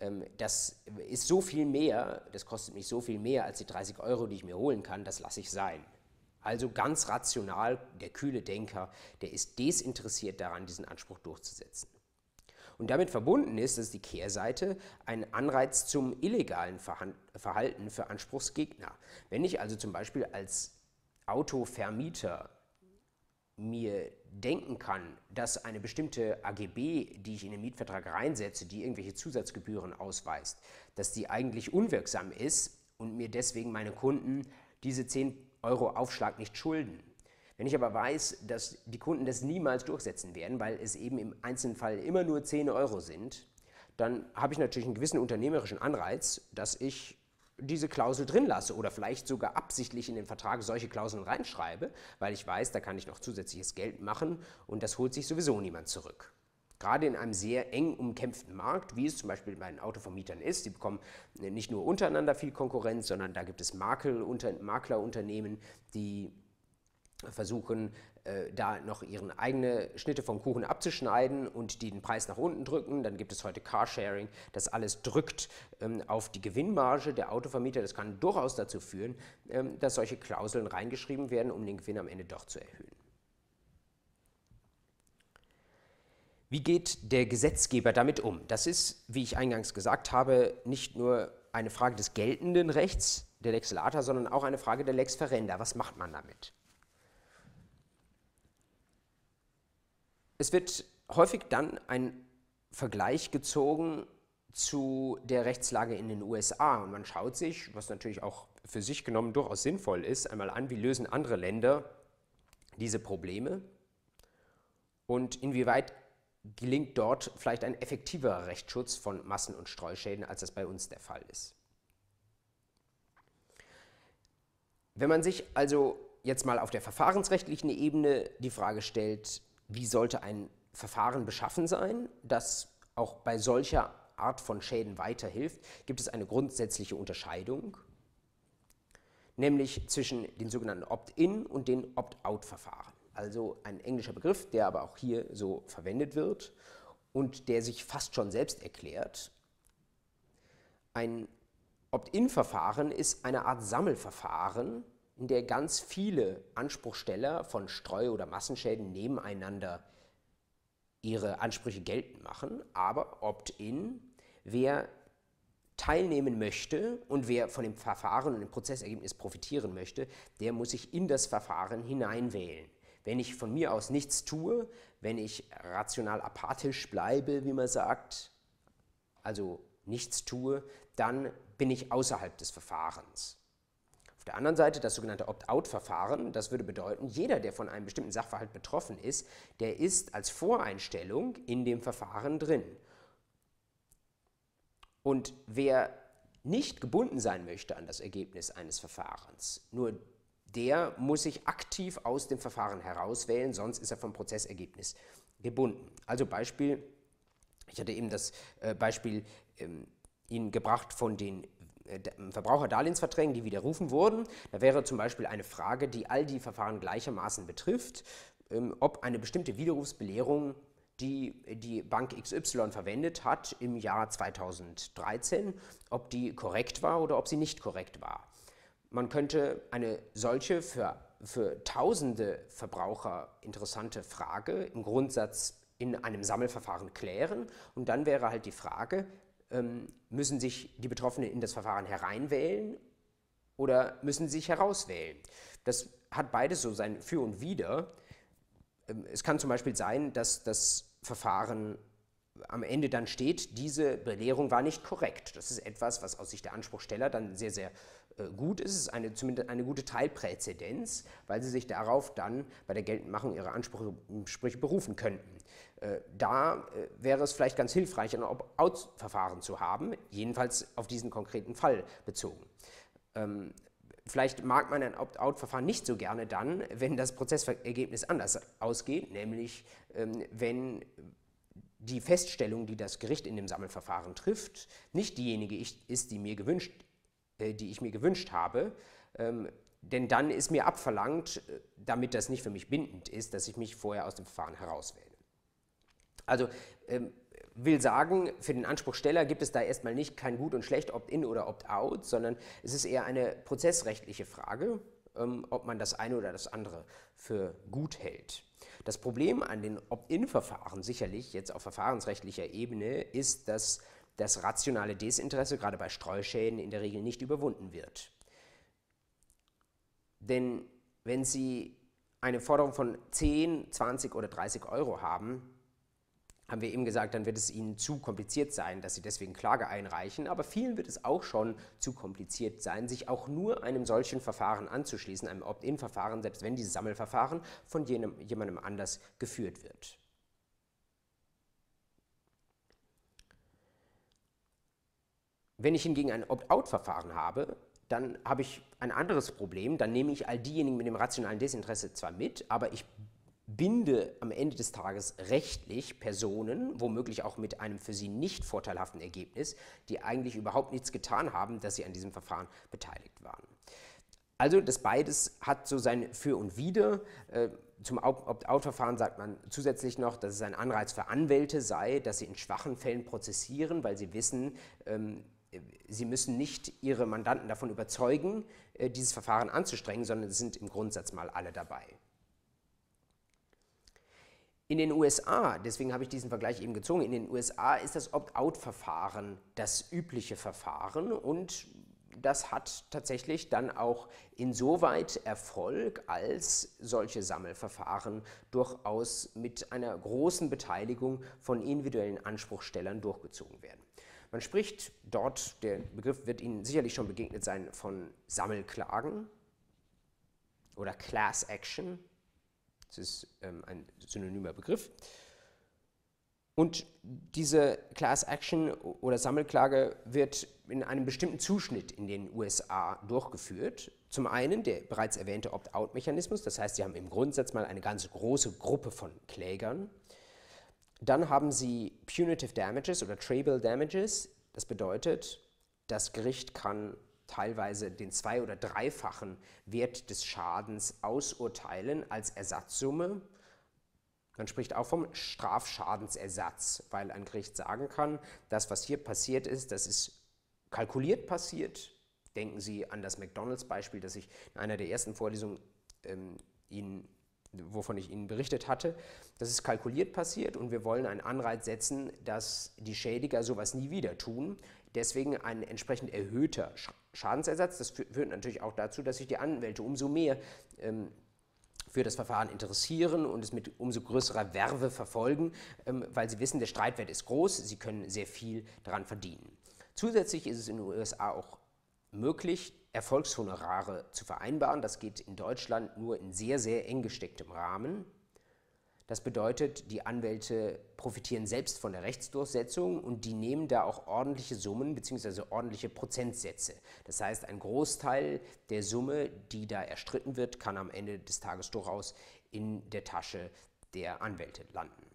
ähm, das ist so viel mehr, das kostet mich so viel mehr als die 30 Euro, die ich mir holen kann, das lasse ich sein. Also ganz rational, der kühle Denker, der ist desinteressiert daran, diesen Anspruch durchzusetzen. Und damit verbunden ist, das ist die Kehrseite, ein Anreiz zum illegalen Verhalten für Anspruchsgegner. Wenn ich also zum Beispiel als Autovermieter mir denken kann, dass eine bestimmte AGB, die ich in den Mietvertrag reinsetze, die irgendwelche Zusatzgebühren ausweist, dass die eigentlich unwirksam ist und mir deswegen meine Kunden diese 10 Euro Aufschlag nicht schulden. Wenn ich aber weiß, dass die Kunden das niemals durchsetzen werden, weil es eben im einzelnen Fall immer nur 10 Euro sind, dann habe ich natürlich einen gewissen unternehmerischen Anreiz, dass ich diese Klausel drin lasse oder vielleicht sogar absichtlich in den Vertrag solche Klauseln reinschreibe, weil ich weiß, da kann ich noch zusätzliches Geld machen und das holt sich sowieso niemand zurück. Gerade in einem sehr eng umkämpften Markt, wie es zum Beispiel bei den Autovermietern ist, die bekommen nicht nur untereinander viel Konkurrenz, sondern da gibt es Maklerunternehmen, die versuchen, äh, da noch ihre eigene Schnitte vom Kuchen abzuschneiden und die den Preis nach unten drücken. Dann gibt es heute Carsharing. Das alles drückt ähm, auf die Gewinnmarge der Autovermieter. Das kann durchaus dazu führen, ähm, dass solche Klauseln reingeschrieben werden, um den Gewinn am Ende doch zu erhöhen. Wie geht der Gesetzgeber damit um? Das ist, wie ich eingangs gesagt habe, nicht nur eine Frage des geltenden Rechts, der Lex Lata, sondern auch eine Frage der Lex Ferenda. Was macht man damit? Es wird häufig dann ein Vergleich gezogen zu der Rechtslage in den USA und man schaut sich, was natürlich auch für sich genommen durchaus sinnvoll ist, einmal an, wie lösen andere Länder diese Probleme und inwieweit gelingt dort vielleicht ein effektiverer Rechtsschutz von Massen- und Streuschäden, als das bei uns der Fall ist. Wenn man sich also jetzt mal auf der verfahrensrechtlichen Ebene die Frage stellt, wie sollte ein Verfahren beschaffen sein, das auch bei solcher Art von Schäden weiterhilft, gibt es eine grundsätzliche Unterscheidung, nämlich zwischen den sogenannten Opt-in und den Opt-out-Verfahren. Also ein englischer Begriff, der aber auch hier so verwendet wird und der sich fast schon selbst erklärt. Ein Opt-in-Verfahren ist eine Art Sammelverfahren, in der ganz viele Anspruchsteller von Streu- oder Massenschäden nebeneinander ihre Ansprüche geltend machen, aber Opt-in, wer teilnehmen möchte und wer von dem Verfahren und dem Prozessergebnis profitieren möchte, der muss sich in das Verfahren hineinwählen. Wenn ich von mir aus nichts tue, wenn ich rational apathisch bleibe, wie man sagt, also nichts tue, dann bin ich außerhalb des Verfahrens. Auf der anderen Seite das sogenannte Opt-out-Verfahren, das würde bedeuten, jeder, der von einem bestimmten Sachverhalt betroffen ist, der ist als Voreinstellung in dem Verfahren drin. Und wer nicht gebunden sein möchte an das Ergebnis eines Verfahrens, nur der muss sich aktiv aus dem Verfahren herauswählen, sonst ist er vom Prozessergebnis gebunden. Also Beispiel, ich hatte eben das äh, Beispiel ähm, Ihnen gebracht von den äh, Verbraucherdarlehensverträgen, die widerrufen wurden. Da wäre zum Beispiel eine Frage, die all die Verfahren gleichermaßen betrifft, ähm, ob eine bestimmte Widerrufsbelehrung, die die Bank XY verwendet hat im Jahr 2013, ob die korrekt war oder ob sie nicht korrekt war. Man könnte eine solche für, für tausende Verbraucher interessante Frage im Grundsatz in einem Sammelverfahren klären und dann wäre halt die Frage, ähm, müssen sich die Betroffenen in das Verfahren hereinwählen oder müssen sie sich herauswählen? Das hat beides so sein Für und Wider. Ähm, es kann zum Beispiel sein, dass das Verfahren am Ende dann steht, diese Belehrung war nicht korrekt. Das ist etwas, was aus Sicht der Anspruchsteller dann sehr, sehr gut ist. Es ist eine, zumindest eine gute Teilpräzedenz, weil sie sich darauf dann bei der Geltendmachung ihrer Ansprüche berufen könnten. Äh, da äh, wäre es vielleicht ganz hilfreich, ein Opt-out-Verfahren zu haben, jedenfalls auf diesen konkreten Fall bezogen. Ähm, vielleicht mag man ein Opt-out-Verfahren nicht so gerne dann, wenn das Prozessergebnis anders ausgeht, nämlich ähm, wenn die Feststellung, die das Gericht in dem Sammelverfahren trifft, nicht diejenige ist, die, mir gewünscht, äh, die ich mir gewünscht habe, ähm, denn dann ist mir abverlangt, damit das nicht für mich bindend ist, dass ich mich vorher aus dem Verfahren herauswähle. Also ähm, will sagen, für den Anspruchsteller gibt es da erstmal nicht kein Gut und Schlecht, Opt-in oder Opt-out, sondern es ist eher eine prozessrechtliche Frage, ähm, ob man das eine oder das andere für gut hält. Das Problem an den Opt-in-Verfahren sicherlich jetzt auf verfahrensrechtlicher Ebene ist, dass das rationale Desinteresse gerade bei Streuschäden in der Regel nicht überwunden wird. Denn wenn Sie eine Forderung von 10, 20 oder 30 Euro haben, haben wir eben gesagt, dann wird es ihnen zu kompliziert sein, dass sie deswegen Klage einreichen. Aber vielen wird es auch schon zu kompliziert sein, sich auch nur einem solchen Verfahren anzuschließen, einem Opt-in-Verfahren, selbst wenn dieses Sammelverfahren von jenem, jemandem anders geführt wird. Wenn ich hingegen ein Opt-out-Verfahren habe, dann habe ich ein anderes Problem. Dann nehme ich all diejenigen mit dem rationalen Desinteresse zwar mit, aber ich binde am Ende des Tages rechtlich Personen, womöglich auch mit einem für sie nicht vorteilhaften Ergebnis, die eigentlich überhaupt nichts getan haben, dass sie an diesem Verfahren beteiligt waren. Also das beides hat so sein Für und Wider. Äh, zum Opt-out-Verfahren sagt man zusätzlich noch, dass es ein Anreiz für Anwälte sei, dass sie in schwachen Fällen prozessieren, weil sie wissen, ähm, sie müssen nicht ihre Mandanten davon überzeugen, äh, dieses Verfahren anzustrengen, sondern es sind im Grundsatz mal alle dabei. In den USA, deswegen habe ich diesen Vergleich eben gezogen, in den USA ist das Opt-out-Verfahren das übliche Verfahren und das hat tatsächlich dann auch insoweit Erfolg, als solche Sammelverfahren durchaus mit einer großen Beteiligung von individuellen Anspruchstellern durchgezogen werden. Man spricht dort, der Begriff wird Ihnen sicherlich schon begegnet sein, von Sammelklagen oder Class Action. Das ist ähm, ein synonymer Begriff. Und diese Class Action oder Sammelklage wird in einem bestimmten Zuschnitt in den USA durchgeführt. Zum einen der bereits erwähnte Opt-out-Mechanismus, das heißt, Sie haben im Grundsatz mal eine ganz große Gruppe von Klägern. Dann haben Sie Punitive Damages oder Trable Damages. Das bedeutet, das Gericht kann teilweise den zwei- oder dreifachen Wert des Schadens ausurteilen als Ersatzsumme. Man spricht auch vom Strafschadensersatz, weil ein Gericht sagen kann, das, was hier passiert ist, das ist kalkuliert passiert. Denken Sie an das McDonalds-Beispiel, das ich in einer der ersten Vorlesungen ähm, Ihnen wovon ich Ihnen berichtet hatte. Das ist kalkuliert passiert und wir wollen einen Anreiz setzen, dass die Schädiger sowas nie wieder tun. Deswegen ein entsprechend erhöhter Schadensersatz. Das führt natürlich auch dazu, dass sich die Anwälte umso mehr ähm, für das Verfahren interessieren und es mit umso größerer Werbe verfolgen, ähm, weil sie wissen, der Streitwert ist groß, sie können sehr viel daran verdienen. Zusätzlich ist es in den USA auch möglich, Erfolgshonorare zu vereinbaren. Das geht in Deutschland nur in sehr, sehr eng gestecktem Rahmen. Das bedeutet, die Anwälte profitieren selbst von der Rechtsdurchsetzung und die nehmen da auch ordentliche Summen bzw. ordentliche Prozentsätze. Das heißt, ein Großteil der Summe, die da erstritten wird, kann am Ende des Tages durchaus in der Tasche der Anwälte landen.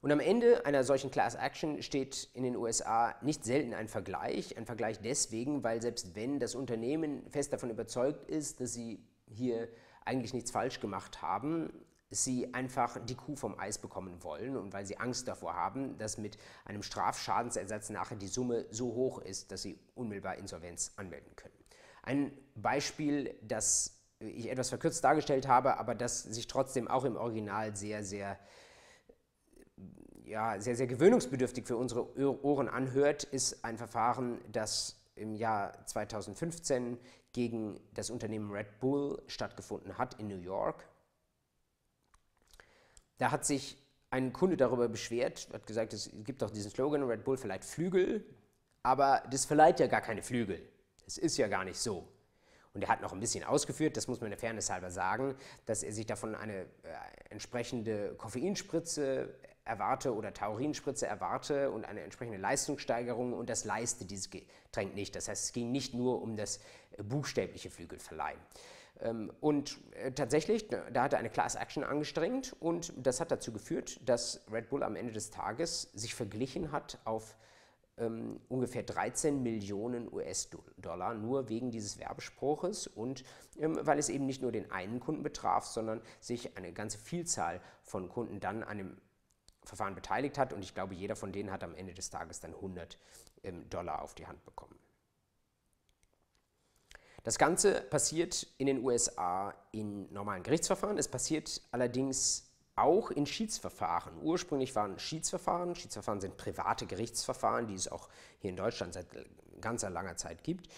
Und am Ende einer solchen Class Action steht in den USA nicht selten ein Vergleich. Ein Vergleich deswegen, weil selbst wenn das Unternehmen fest davon überzeugt ist, dass sie hier eigentlich nichts falsch gemacht haben, sie einfach die Kuh vom Eis bekommen wollen und weil sie Angst davor haben, dass mit einem Strafschadensersatz nachher die Summe so hoch ist, dass sie unmittelbar Insolvenz anmelden können. Ein Beispiel, das ich etwas verkürzt dargestellt habe, aber das sich trotzdem auch im Original sehr, sehr ja, sehr, sehr gewöhnungsbedürftig für unsere Ohren anhört, ist ein Verfahren, das im Jahr 2015 gegen das Unternehmen Red Bull stattgefunden hat in New York. Da hat sich ein Kunde darüber beschwert, hat gesagt, es gibt doch diesen Slogan, Red Bull verleiht Flügel, aber das verleiht ja gar keine Flügel. Das ist ja gar nicht so. Und er hat noch ein bisschen ausgeführt, das muss man der Fairness halber sagen, dass er sich davon eine äh, entsprechende Koffeinspritze erwarte oder Taurinspritze erwarte und eine entsprechende Leistungssteigerung und das leiste dieses Getränk nicht. Das heißt, es ging nicht nur um das äh, buchstäbliche Flügelverleihen. Ähm, und äh, tatsächlich, da hat er eine Class Action angestrengt und das hat dazu geführt, dass Red Bull am Ende des Tages sich verglichen hat auf ähm, ungefähr 13 Millionen US-Dollar nur wegen dieses Werbespruches und ähm, weil es eben nicht nur den einen Kunden betraf, sondern sich eine ganze Vielzahl von Kunden dann an dem Verfahren beteiligt hat und ich glaube, jeder von denen hat am Ende des Tages dann 100 ähm, Dollar auf die Hand bekommen. Das Ganze passiert in den USA in normalen Gerichtsverfahren. Es passiert allerdings auch in Schiedsverfahren. Ursprünglich waren Schiedsverfahren, Schiedsverfahren sind private Gerichtsverfahren, die es auch hier in Deutschland seit ganzer langer Zeit gibt.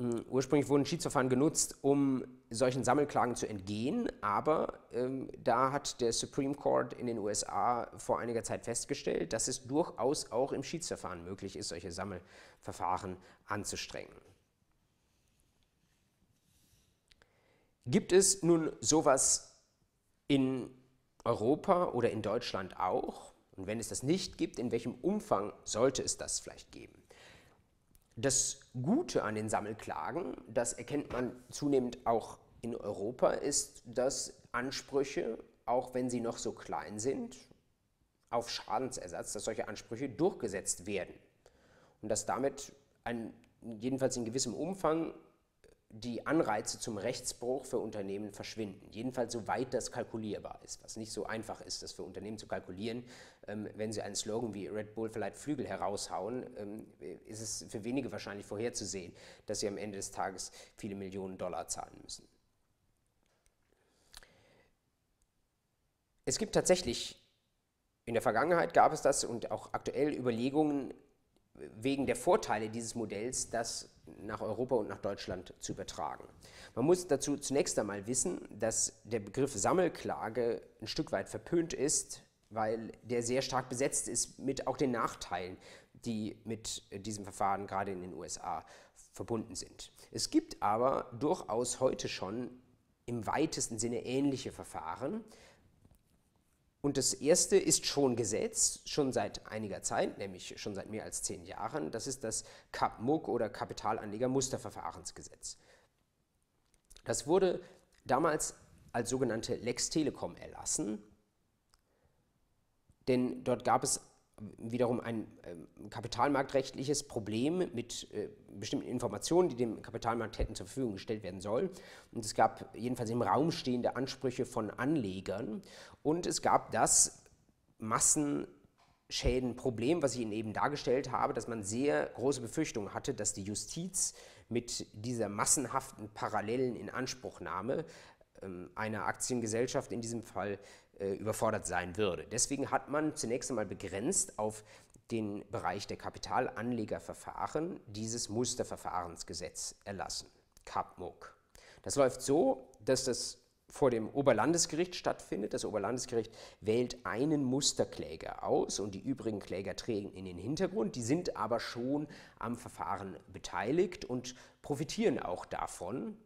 Hm, ursprünglich wurden Schiedsverfahren genutzt, um solchen Sammelklagen zu entgehen, aber ähm, da hat der Supreme Court in den USA vor einiger Zeit festgestellt, dass es durchaus auch im Schiedsverfahren möglich ist, solche Sammelverfahren anzustrengen. Gibt es nun sowas in Europa oder in Deutschland auch? Und wenn es das nicht gibt, in welchem Umfang sollte es das vielleicht geben? Das Gute an den Sammelklagen, das erkennt man zunehmend auch in Europa ist, dass Ansprüche, auch wenn sie noch so klein sind, auf Schadensersatz, dass solche Ansprüche durchgesetzt werden. Und dass damit ein, jedenfalls in gewissem Umfang die Anreize zum Rechtsbruch für Unternehmen verschwinden. Jedenfalls soweit das kalkulierbar ist, was nicht so einfach ist, das für Unternehmen zu kalkulieren. Ähm, wenn sie einen Slogan wie Red Bull verleiht Flügel heraushauen, ähm, ist es für wenige wahrscheinlich vorherzusehen, dass sie am Ende des Tages viele Millionen Dollar zahlen müssen. Es gibt tatsächlich, in der Vergangenheit gab es das und auch aktuell Überlegungen wegen der Vorteile dieses Modells, das nach Europa und nach Deutschland zu übertragen. Man muss dazu zunächst einmal wissen, dass der Begriff Sammelklage ein Stück weit verpönt ist, weil der sehr stark besetzt ist mit auch den Nachteilen, die mit diesem Verfahren gerade in den USA verbunden sind. Es gibt aber durchaus heute schon im weitesten Sinne ähnliche Verfahren, und das erste ist schon Gesetz, schon seit einiger Zeit, nämlich schon seit mehr als zehn Jahren. Das ist das CAPMUG oder Kapitalanleger-Musterverfahrensgesetz. Das wurde damals als sogenannte Lex Telekom erlassen, denn dort gab es wiederum ein äh, kapitalmarktrechtliches Problem mit äh, bestimmten Informationen, die dem Kapitalmarkt hätten zur Verfügung gestellt werden sollen. Und es gab jedenfalls im Raum stehende Ansprüche von Anlegern. Und es gab das Massenschädenproblem, was ich Ihnen eben dargestellt habe, dass man sehr große Befürchtungen hatte, dass die Justiz mit dieser massenhaften parallelen Inanspruchnahme ähm, einer Aktiengesellschaft in diesem Fall äh, überfordert sein würde. Deswegen hat man zunächst einmal begrenzt auf den Bereich der Kapitalanlegerverfahren dieses Musterverfahrensgesetz erlassen, CAPMUG. Das läuft so, dass das vor dem Oberlandesgericht stattfindet. Das Oberlandesgericht wählt einen Musterkläger aus und die übrigen Kläger treten in den Hintergrund. Die sind aber schon am Verfahren beteiligt und profitieren auch davon,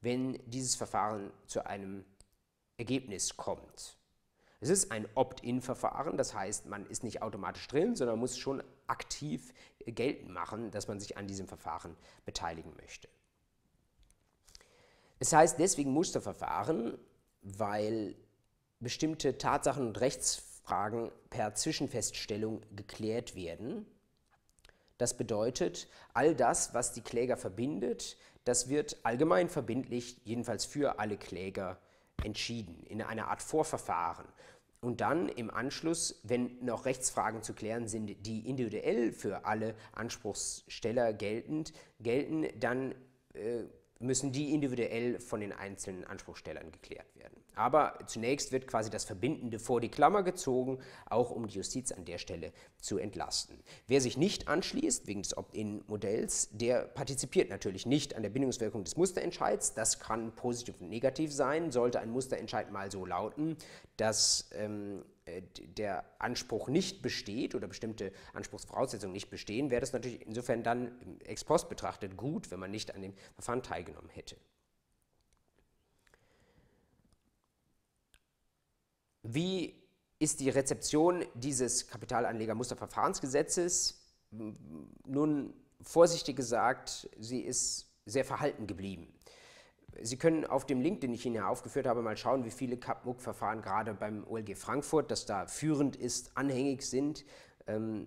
wenn dieses Verfahren zu einem Ergebnis kommt. Es ist ein Opt-in-Verfahren, das heißt, man ist nicht automatisch drin, sondern muss schon aktiv geltend machen, dass man sich an diesem Verfahren beteiligen möchte. Es heißt deswegen Musterverfahren, weil bestimmte Tatsachen und Rechtsfragen per Zwischenfeststellung geklärt werden. Das bedeutet, all das, was die Kläger verbindet, das wird allgemein verbindlich, jedenfalls für alle Kläger, entschieden, in einer Art Vorverfahren. Und dann im Anschluss, wenn noch Rechtsfragen zu klären sind, die individuell für alle Anspruchssteller geltend, gelten, dann äh, müssen die individuell von den einzelnen Anspruchstellern geklärt werden. Aber zunächst wird quasi das Verbindende vor die Klammer gezogen, auch um die Justiz an der Stelle zu entlasten. Wer sich nicht anschließt, wegen des Opt-in-Modells, der partizipiert natürlich nicht an der Bindungswirkung des Musterentscheids. Das kann positiv und negativ sein. Sollte ein Musterentscheid mal so lauten, dass ähm, äh, der Anspruch nicht besteht oder bestimmte Anspruchsvoraussetzungen nicht bestehen, wäre das natürlich insofern dann ex post betrachtet gut, wenn man nicht an dem Verfahren teilgenommen hätte. Wie ist die Rezeption dieses Kapitalanleger-Musterverfahrensgesetzes? Nun, vorsichtig gesagt, sie ist sehr verhalten geblieben. Sie können auf dem Link, den ich Ihnen hier aufgeführt habe, mal schauen, wie viele CAPMUG-Verfahren gerade beim OLG Frankfurt, das da führend ist, anhängig sind. Ähm,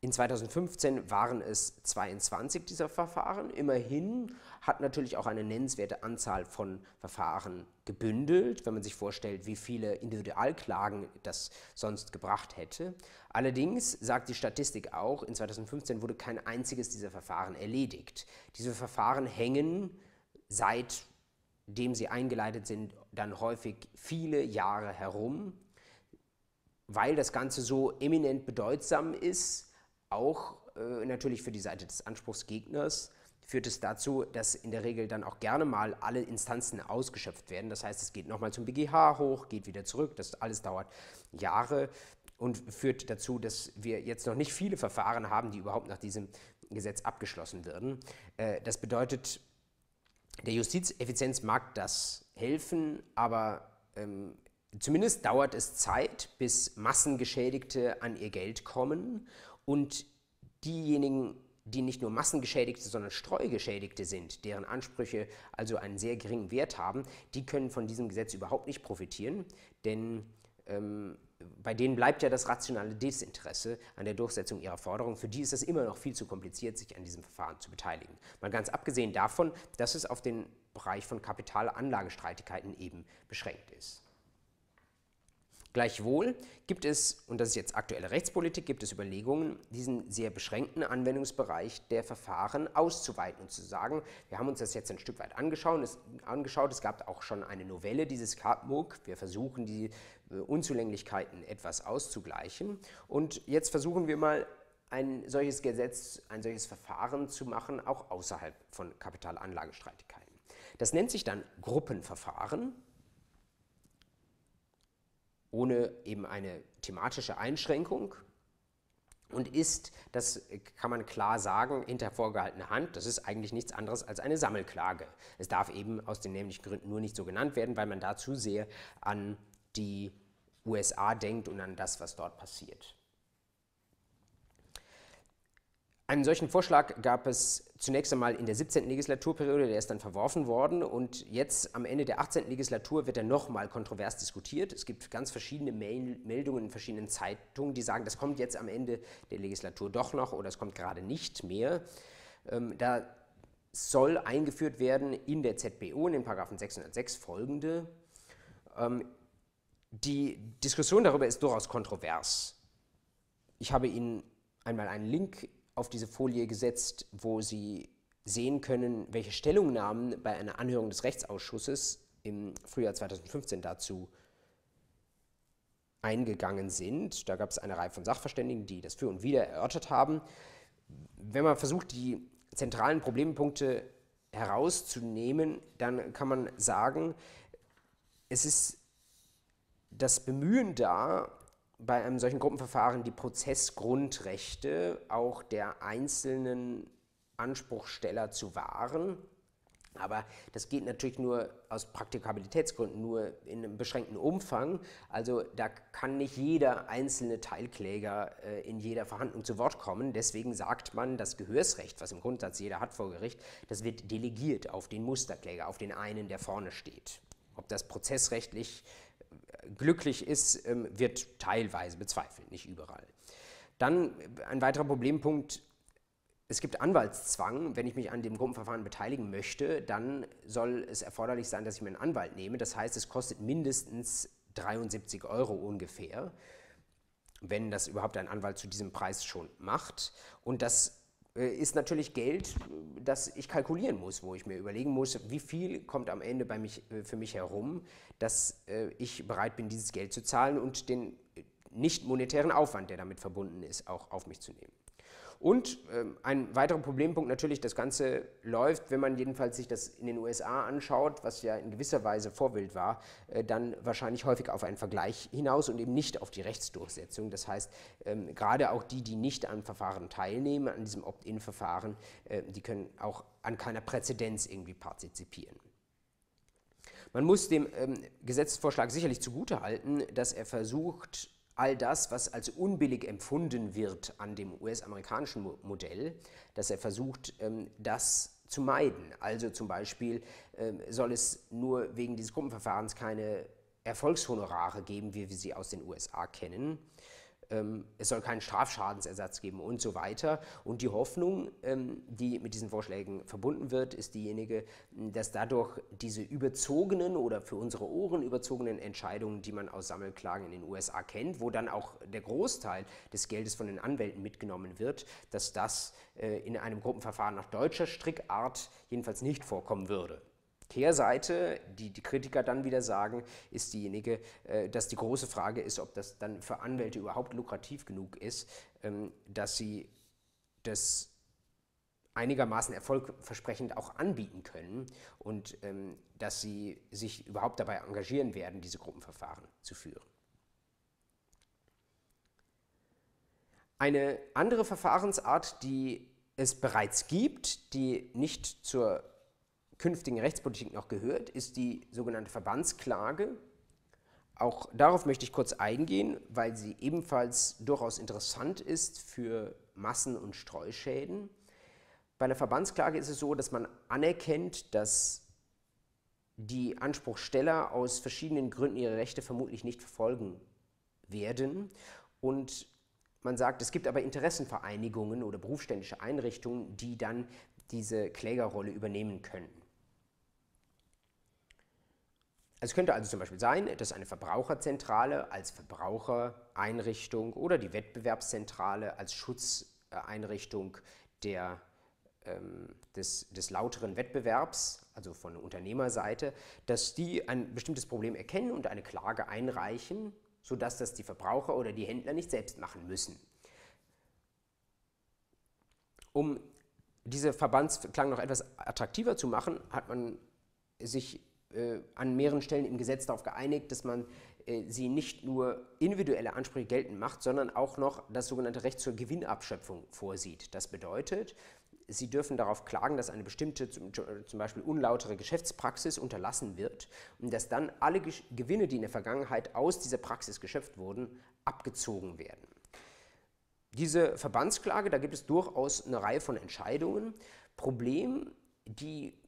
in 2015 waren es 22 dieser Verfahren. Immerhin hat natürlich auch eine nennenswerte Anzahl von Verfahren gebündelt, wenn man sich vorstellt, wie viele Individualklagen das sonst gebracht hätte. Allerdings sagt die Statistik auch, in 2015 wurde kein einziges dieser Verfahren erledigt. Diese Verfahren hängen seitdem sie eingeleitet sind, dann häufig viele Jahre herum, weil das Ganze so eminent bedeutsam ist auch äh, natürlich für die Seite des Anspruchsgegners führt es dazu, dass in der Regel dann auch gerne mal alle Instanzen ausgeschöpft werden. Das heißt, es geht nochmal zum BGH hoch, geht wieder zurück. Das alles dauert Jahre und führt dazu, dass wir jetzt noch nicht viele Verfahren haben, die überhaupt nach diesem Gesetz abgeschlossen werden. Äh, das bedeutet, der Justizeffizienz mag das helfen, aber ähm, zumindest dauert es Zeit, bis Massengeschädigte an ihr Geld kommen und diejenigen die nicht nur Massengeschädigte, sondern Streugeschädigte sind, deren Ansprüche also einen sehr geringen Wert haben, die können von diesem Gesetz überhaupt nicht profitieren, denn ähm, bei denen bleibt ja das rationale Desinteresse an der Durchsetzung ihrer Forderung. Für die ist es immer noch viel zu kompliziert, sich an diesem Verfahren zu beteiligen. Mal ganz abgesehen davon, dass es auf den Bereich von Kapitalanlagestreitigkeiten eben beschränkt ist. Gleichwohl gibt es, und das ist jetzt aktuelle Rechtspolitik, gibt es Überlegungen, diesen sehr beschränkten Anwendungsbereich der Verfahren auszuweiten und zu sagen, wir haben uns das jetzt ein Stück weit angeschaut, es, angeschaut, es gab auch schon eine Novelle dieses KMUG, wir versuchen die äh, Unzulänglichkeiten etwas auszugleichen. Und jetzt versuchen wir mal ein solches Gesetz, ein solches Verfahren zu machen, auch außerhalb von Kapitalanlagestreitigkeiten. Das nennt sich dann Gruppenverfahren ohne eben eine thematische Einschränkung und ist, das kann man klar sagen, hinter vorgehaltener Hand, das ist eigentlich nichts anderes als eine Sammelklage. Es darf eben aus den nämlichen Gründen nur nicht so genannt werden, weil man da zu sehr an die USA denkt und an das, was dort passiert. Einen solchen Vorschlag gab es zunächst einmal in der 17. Legislaturperiode, der ist dann verworfen worden und jetzt am Ende der 18. Legislatur wird er nochmal kontrovers diskutiert. Es gibt ganz verschiedene Mail Meldungen in verschiedenen Zeitungen, die sagen, das kommt jetzt am Ende der Legislatur doch noch oder es kommt gerade nicht mehr. Ähm, da soll eingeführt werden in der ZBO, in den Paragraphen 606 folgende. Ähm, die Diskussion darüber ist durchaus kontrovers. Ich habe Ihnen einmal einen Link auf diese Folie gesetzt, wo Sie sehen können, welche Stellungnahmen bei einer Anhörung des Rechtsausschusses im Frühjahr 2015 dazu eingegangen sind. Da gab es eine Reihe von Sachverständigen, die das für und wieder erörtert haben. Wenn man versucht, die zentralen Problempunkte herauszunehmen, dann kann man sagen, es ist das Bemühen da, bei einem solchen Gruppenverfahren die Prozessgrundrechte auch der einzelnen Anspruchsteller zu wahren. Aber das geht natürlich nur aus Praktikabilitätsgründen, nur in einem beschränkten Umfang. Also da kann nicht jeder einzelne Teilkläger äh, in jeder Verhandlung zu Wort kommen. Deswegen sagt man, das Gehörsrecht, was im Grundsatz jeder hat vor Gericht, das wird delegiert auf den Musterkläger, auf den einen, der vorne steht. Ob das prozessrechtlich glücklich ist, ähm, wird teilweise bezweifelt, nicht überall. Dann ein weiterer Problempunkt, es gibt Anwaltszwang. Wenn ich mich an dem Gruppenverfahren beteiligen möchte, dann soll es erforderlich sein, dass ich mir einen Anwalt nehme. Das heißt, es kostet mindestens 73 Euro ungefähr, wenn das überhaupt ein Anwalt zu diesem Preis schon macht. Und das äh, ist natürlich Geld, das ich kalkulieren muss, wo ich mir überlegen muss, wie viel kommt am Ende bei mich, äh, für mich herum, dass äh, ich bereit bin, dieses Geld zu zahlen und den nicht monetären Aufwand, der damit verbunden ist, auch auf mich zu nehmen. Und ähm, ein weiterer Problempunkt natürlich, das Ganze läuft, wenn man jedenfalls sich das in den USA anschaut, was ja in gewisser Weise Vorbild war, äh, dann wahrscheinlich häufig auf einen Vergleich hinaus und eben nicht auf die Rechtsdurchsetzung. Das heißt, ähm, gerade auch die, die nicht am Verfahren teilnehmen, an diesem Opt-in-Verfahren, äh, die können auch an keiner Präzedenz irgendwie partizipieren. Man muss dem ähm, Gesetzesvorschlag sicherlich zugutehalten, dass er versucht, all das, was als unbillig empfunden wird an dem US-amerikanischen Modell, dass er versucht, ähm, das zu meiden. Also zum Beispiel ähm, soll es nur wegen dieses Gruppenverfahrens keine Erfolgshonorare geben, wie wir sie aus den USA kennen es soll keinen Strafschadensersatz geben und so weiter. Und die Hoffnung, ähm, die mit diesen Vorschlägen verbunden wird, ist diejenige, dass dadurch diese überzogenen oder für unsere Ohren überzogenen Entscheidungen, die man aus Sammelklagen in den USA kennt, wo dann auch der Großteil des Geldes von den Anwälten mitgenommen wird, dass das äh, in einem Gruppenverfahren nach deutscher Strickart jedenfalls nicht vorkommen würde. Kehrseite, die die Kritiker dann wieder sagen, ist diejenige, äh, dass die große Frage ist, ob das dann für Anwälte überhaupt lukrativ genug ist, ähm, dass sie das einigermaßen erfolgversprechend auch anbieten können und ähm, dass sie sich überhaupt dabei engagieren werden, diese Gruppenverfahren zu führen. Eine andere Verfahrensart, die es bereits gibt, die nicht zur künftigen Rechtspolitik noch gehört, ist die sogenannte Verbandsklage. Auch darauf möchte ich kurz eingehen, weil sie ebenfalls durchaus interessant ist für Massen- und Streuschäden. Bei einer Verbandsklage ist es so, dass man anerkennt, dass die Anspruchsteller aus verschiedenen Gründen ihre Rechte vermutlich nicht verfolgen werden. Und man sagt, es gibt aber Interessenvereinigungen oder berufsständische Einrichtungen, die dann diese Klägerrolle übernehmen können. Es könnte also zum Beispiel sein, dass eine Verbraucherzentrale als Verbrauchereinrichtung oder die Wettbewerbszentrale als Schutzeinrichtung der, ähm, des, des lauteren Wettbewerbs, also von Unternehmerseite, dass die ein bestimmtes Problem erkennen und eine Klage einreichen, sodass das die Verbraucher oder die Händler nicht selbst machen müssen. Um diese Verbandsklang noch etwas attraktiver zu machen, hat man sich an mehreren Stellen im Gesetz darauf geeinigt, dass man äh, sie nicht nur individuelle Ansprüche geltend macht, sondern auch noch das sogenannte Recht zur Gewinnabschöpfung vorsieht. Das bedeutet, Sie dürfen darauf klagen, dass eine bestimmte, zum, zum Beispiel unlautere Geschäftspraxis unterlassen wird und dass dann alle Gewinne, die in der Vergangenheit aus dieser Praxis geschöpft wurden, abgezogen werden. Diese Verbandsklage, da gibt es durchaus eine Reihe von Entscheidungen. Problem, die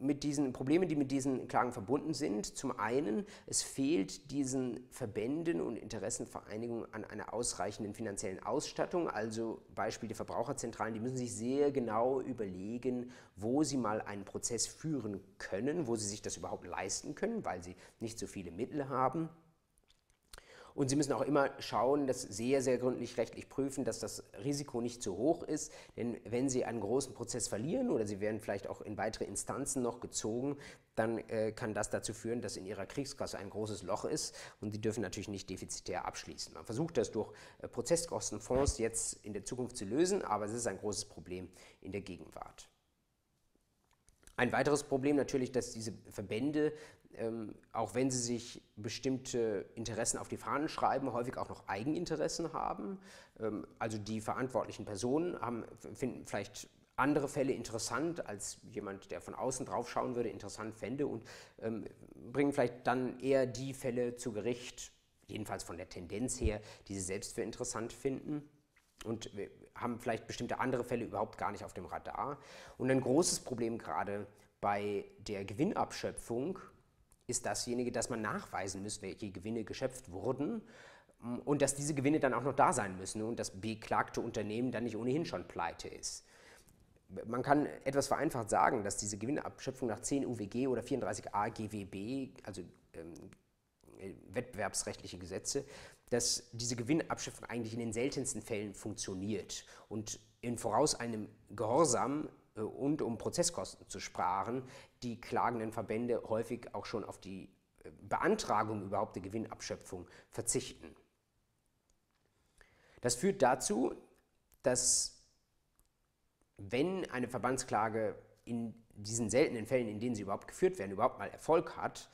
mit diesen Problemen, die mit diesen Klagen verbunden sind. Zum einen, es fehlt diesen Verbänden und Interessenvereinigungen an einer ausreichenden finanziellen Ausstattung. Also Beispiel der Verbraucherzentralen, die müssen sich sehr genau überlegen, wo sie mal einen Prozess führen können, wo sie sich das überhaupt leisten können, weil sie nicht so viele Mittel haben. Und Sie müssen auch immer schauen, das sehr, sehr gründlich rechtlich prüfen, dass das Risiko nicht zu hoch ist. Denn wenn Sie einen großen Prozess verlieren oder Sie werden vielleicht auch in weitere Instanzen noch gezogen, dann äh, kann das dazu führen, dass in Ihrer Kriegskasse ein großes Loch ist und Sie dürfen natürlich nicht defizitär abschließen. Man versucht das durch äh, Prozesskostenfonds jetzt in der Zukunft zu lösen, aber es ist ein großes Problem in der Gegenwart. Ein weiteres Problem natürlich, dass diese Verbände ähm, auch wenn sie sich bestimmte Interessen auf die Fahnen schreiben, häufig auch noch Eigeninteressen haben. Ähm, also die verantwortlichen Personen haben, finden vielleicht andere Fälle interessant, als jemand, der von außen drauf schauen würde, interessant fände und ähm, bringen vielleicht dann eher die Fälle zu Gericht, jedenfalls von der Tendenz her, die sie selbst für interessant finden und haben vielleicht bestimmte andere Fälle überhaupt gar nicht auf dem Radar. Und ein großes Problem gerade bei der Gewinnabschöpfung ist dasjenige, dass man nachweisen muss, welche Gewinne geschöpft wurden mm, und dass diese Gewinne dann auch noch da sein müssen und das beklagte Unternehmen dann nicht ohnehin schon pleite ist. Man kann etwas vereinfacht sagen, dass diese Gewinnabschöpfung nach 10 UWG oder 34a GWB, also ähm, äh, wettbewerbsrechtliche Gesetze, dass diese Gewinnabschöpfung eigentlich in den seltensten Fällen funktioniert und in voraus einem Gehorsam äh, und um Prozesskosten zu sparen, die klagenden Verbände häufig auch schon auf die äh, Beantragung überhaupt der Gewinnabschöpfung verzichten. Das führt dazu, dass wenn eine Verbandsklage in diesen seltenen Fällen, in denen sie überhaupt geführt werden, überhaupt mal Erfolg hat,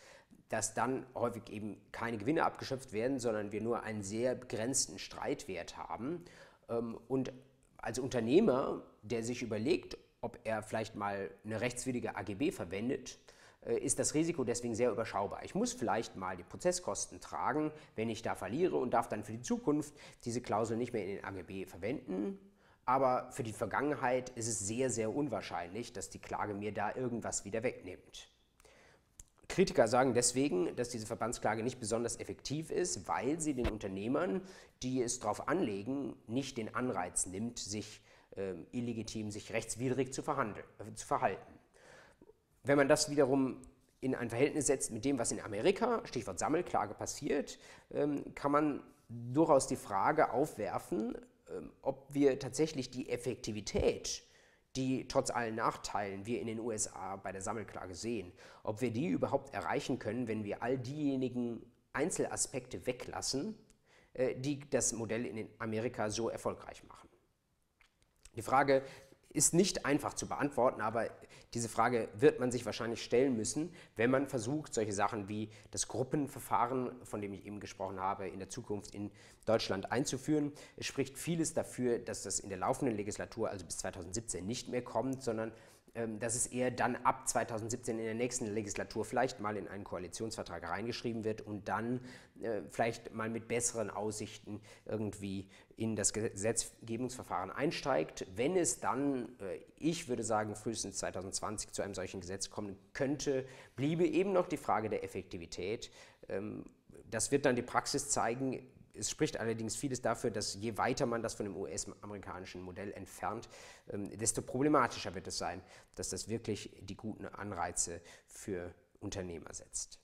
dass dann häufig eben keine Gewinne abgeschöpft werden, sondern wir nur einen sehr begrenzten Streitwert haben. Ähm, und als Unternehmer, der sich überlegt, ob er vielleicht mal eine rechtswidrige AGB verwendet, äh, ist das Risiko deswegen sehr überschaubar. Ich muss vielleicht mal die Prozesskosten tragen, wenn ich da verliere und darf dann für die Zukunft diese Klausel nicht mehr in den AGB verwenden. Aber für die Vergangenheit ist es sehr, sehr unwahrscheinlich, dass die Klage mir da irgendwas wieder wegnimmt. Kritiker sagen deswegen, dass diese Verbandsklage nicht besonders effektiv ist, weil sie den Unternehmern, die es darauf anlegen, nicht den Anreiz nimmt, sich äh, illegitim, sich rechtswidrig zu, äh, zu verhalten. Wenn man das wiederum in ein Verhältnis setzt mit dem, was in Amerika, Stichwort Sammelklage, passiert, ähm, kann man durchaus die Frage aufwerfen, ähm, ob wir tatsächlich die Effektivität, die trotz allen Nachteilen wir in den USA bei der Sammelklage sehen, ob wir die überhaupt erreichen können, wenn wir all diejenigen Einzelaspekte weglassen, äh, die das Modell in Amerika so erfolgreich machen. Die Frage ist nicht einfach zu beantworten, aber diese Frage wird man sich wahrscheinlich stellen müssen, wenn man versucht, solche Sachen wie das Gruppenverfahren, von dem ich eben gesprochen habe, in der Zukunft in Deutschland einzuführen. Es spricht vieles dafür, dass das in der laufenden Legislatur, also bis 2017, nicht mehr kommt, sondern ähm, dass es eher dann ab 2017 in der nächsten Legislatur vielleicht mal in einen Koalitionsvertrag reingeschrieben wird und dann äh, vielleicht mal mit besseren Aussichten irgendwie in das Gesetzgebungsverfahren einsteigt. Wenn es dann, äh, ich würde sagen, frühestens 2020 zu einem solchen Gesetz kommen könnte, bliebe eben noch die Frage der Effektivität. Ähm, das wird dann die Praxis zeigen, es spricht allerdings vieles dafür, dass je weiter man das von dem US-amerikanischen Modell entfernt, ähm, desto problematischer wird es sein, dass das wirklich die guten Anreize für Unternehmer setzt.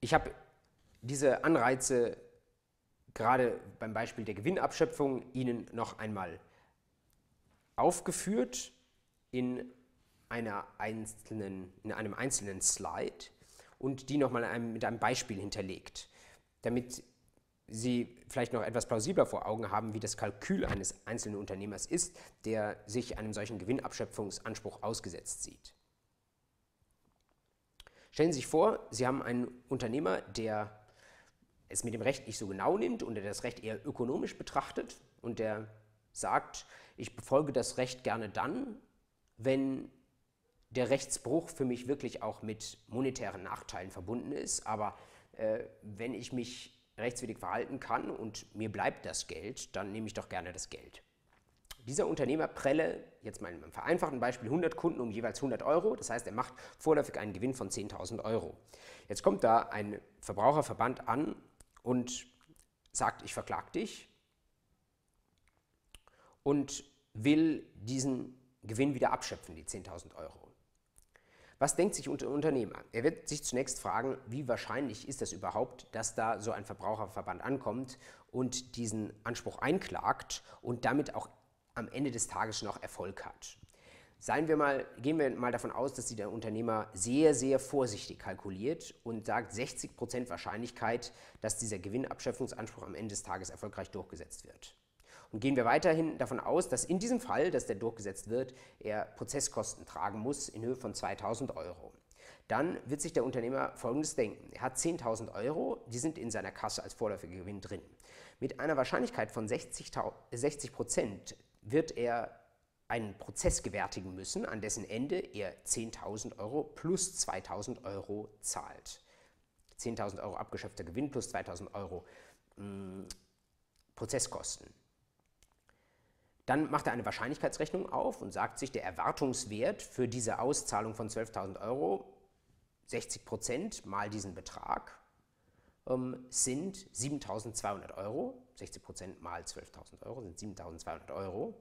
Ich habe diese Anreize gerade beim Beispiel der Gewinnabschöpfung Ihnen noch einmal aufgeführt in, einer einzelnen, in einem einzelnen Slide und die nochmal mit einem Beispiel hinterlegt, damit Sie vielleicht noch etwas plausibler vor Augen haben, wie das Kalkül eines einzelnen Unternehmers ist, der sich einem solchen Gewinnabschöpfungsanspruch ausgesetzt sieht. Stellen Sie sich vor, Sie haben einen Unternehmer, der es mit dem Recht nicht so genau nimmt und der das Recht eher ökonomisch betrachtet und der sagt, ich befolge das Recht gerne dann, wenn der Rechtsbruch für mich wirklich auch mit monetären Nachteilen verbunden ist. Aber äh, wenn ich mich rechtswidrig verhalten kann und mir bleibt das Geld, dann nehme ich doch gerne das Geld. Dieser Unternehmer prelle, jetzt mal in einem vereinfachten Beispiel, 100 Kunden um jeweils 100 Euro. Das heißt, er macht vorläufig einen Gewinn von 10.000 Euro. Jetzt kommt da ein Verbraucherverband an und sagt, ich verklag dich und will diesen Gewinn wieder abschöpfen, die 10.000 Euro. Was denkt sich unter Unternehmer? Er wird sich zunächst fragen, wie wahrscheinlich ist das überhaupt, dass da so ein Verbraucherverband ankommt und diesen Anspruch einklagt und damit auch am Ende des Tages noch Erfolg hat. Seien wir mal, gehen wir mal davon aus, dass der Unternehmer sehr, sehr vorsichtig kalkuliert und sagt 60% Wahrscheinlichkeit, dass dieser Gewinnabschöpfungsanspruch am Ende des Tages erfolgreich durchgesetzt wird. Und gehen wir weiterhin davon aus, dass in diesem Fall, dass der durchgesetzt wird, er Prozesskosten tragen muss in Höhe von 2000 Euro. Dann wird sich der Unternehmer Folgendes denken. Er hat 10.000 Euro, die sind in seiner Kasse als vorläufiger Gewinn drin. Mit einer Wahrscheinlichkeit von 60 Prozent wird er einen Prozess gewärtigen müssen, an dessen Ende er 10.000 Euro plus 2.000 Euro zahlt. 10.000 Euro abgeschöpfter Gewinn plus 2.000 Euro mh, hm, Prozesskosten. Dann macht er eine Wahrscheinlichkeitsrechnung auf und sagt sich, der Erwartungswert für diese Auszahlung von 12.000 Euro, 60 Prozent mal diesen Betrag, ähm, sind 7.200 Euro. 60 Prozent mal 12.000 Euro sind 7.200 Euro.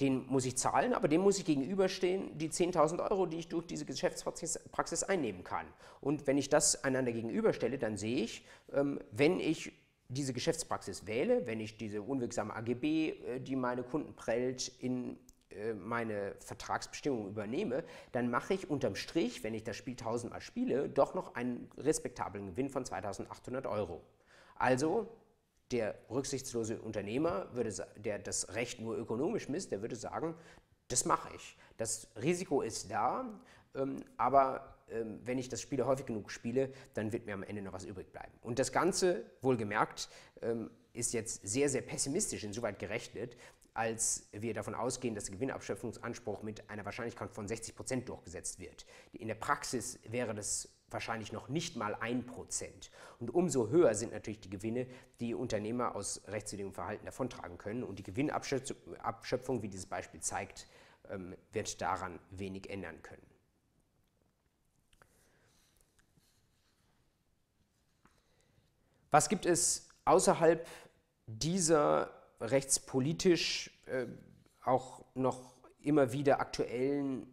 Den muss ich zahlen, aber dem muss ich gegenüberstehen, die 10.000 Euro, die ich durch diese Geschäftspraxis einnehmen kann. Und wenn ich das einander gegenüberstelle, dann sehe ich, ähm, wenn ich diese Geschäftspraxis wähle, wenn ich diese unwirksame AGB, äh, die meine Kunden prellt, in äh, meine Vertragsbestimmungen übernehme, dann mache ich unterm Strich, wenn ich das Spiel tausendmal spiele, doch noch einen respektablen Gewinn von 2800 Euro. Also der rücksichtslose Unternehmer, würde, der das Recht nur ökonomisch misst, der würde sagen, das mache ich. Das Risiko ist da, ähm, aber ähm, wenn ich das Spiel häufig genug spiele, dann wird mir am Ende noch was übrig bleiben. Und das Ganze, wohlgemerkt, ähm, ist jetzt sehr, sehr pessimistisch insoweit gerechnet, als wir davon ausgehen, dass der Gewinnabschöpfungsanspruch mit einer Wahrscheinlichkeit von 60 Prozent durchgesetzt wird. In der Praxis wäre das wahrscheinlich noch nicht mal ein Prozent. Und umso höher sind natürlich die Gewinne, die Unternehmer aus rechtswidrigem Verhalten davontragen können. Und die Gewinnabschöpfung, wie dieses Beispiel zeigt, ähm, wird daran wenig ändern können. Was gibt es außerhalb dieser rechtspolitisch äh, auch noch immer wieder aktuellen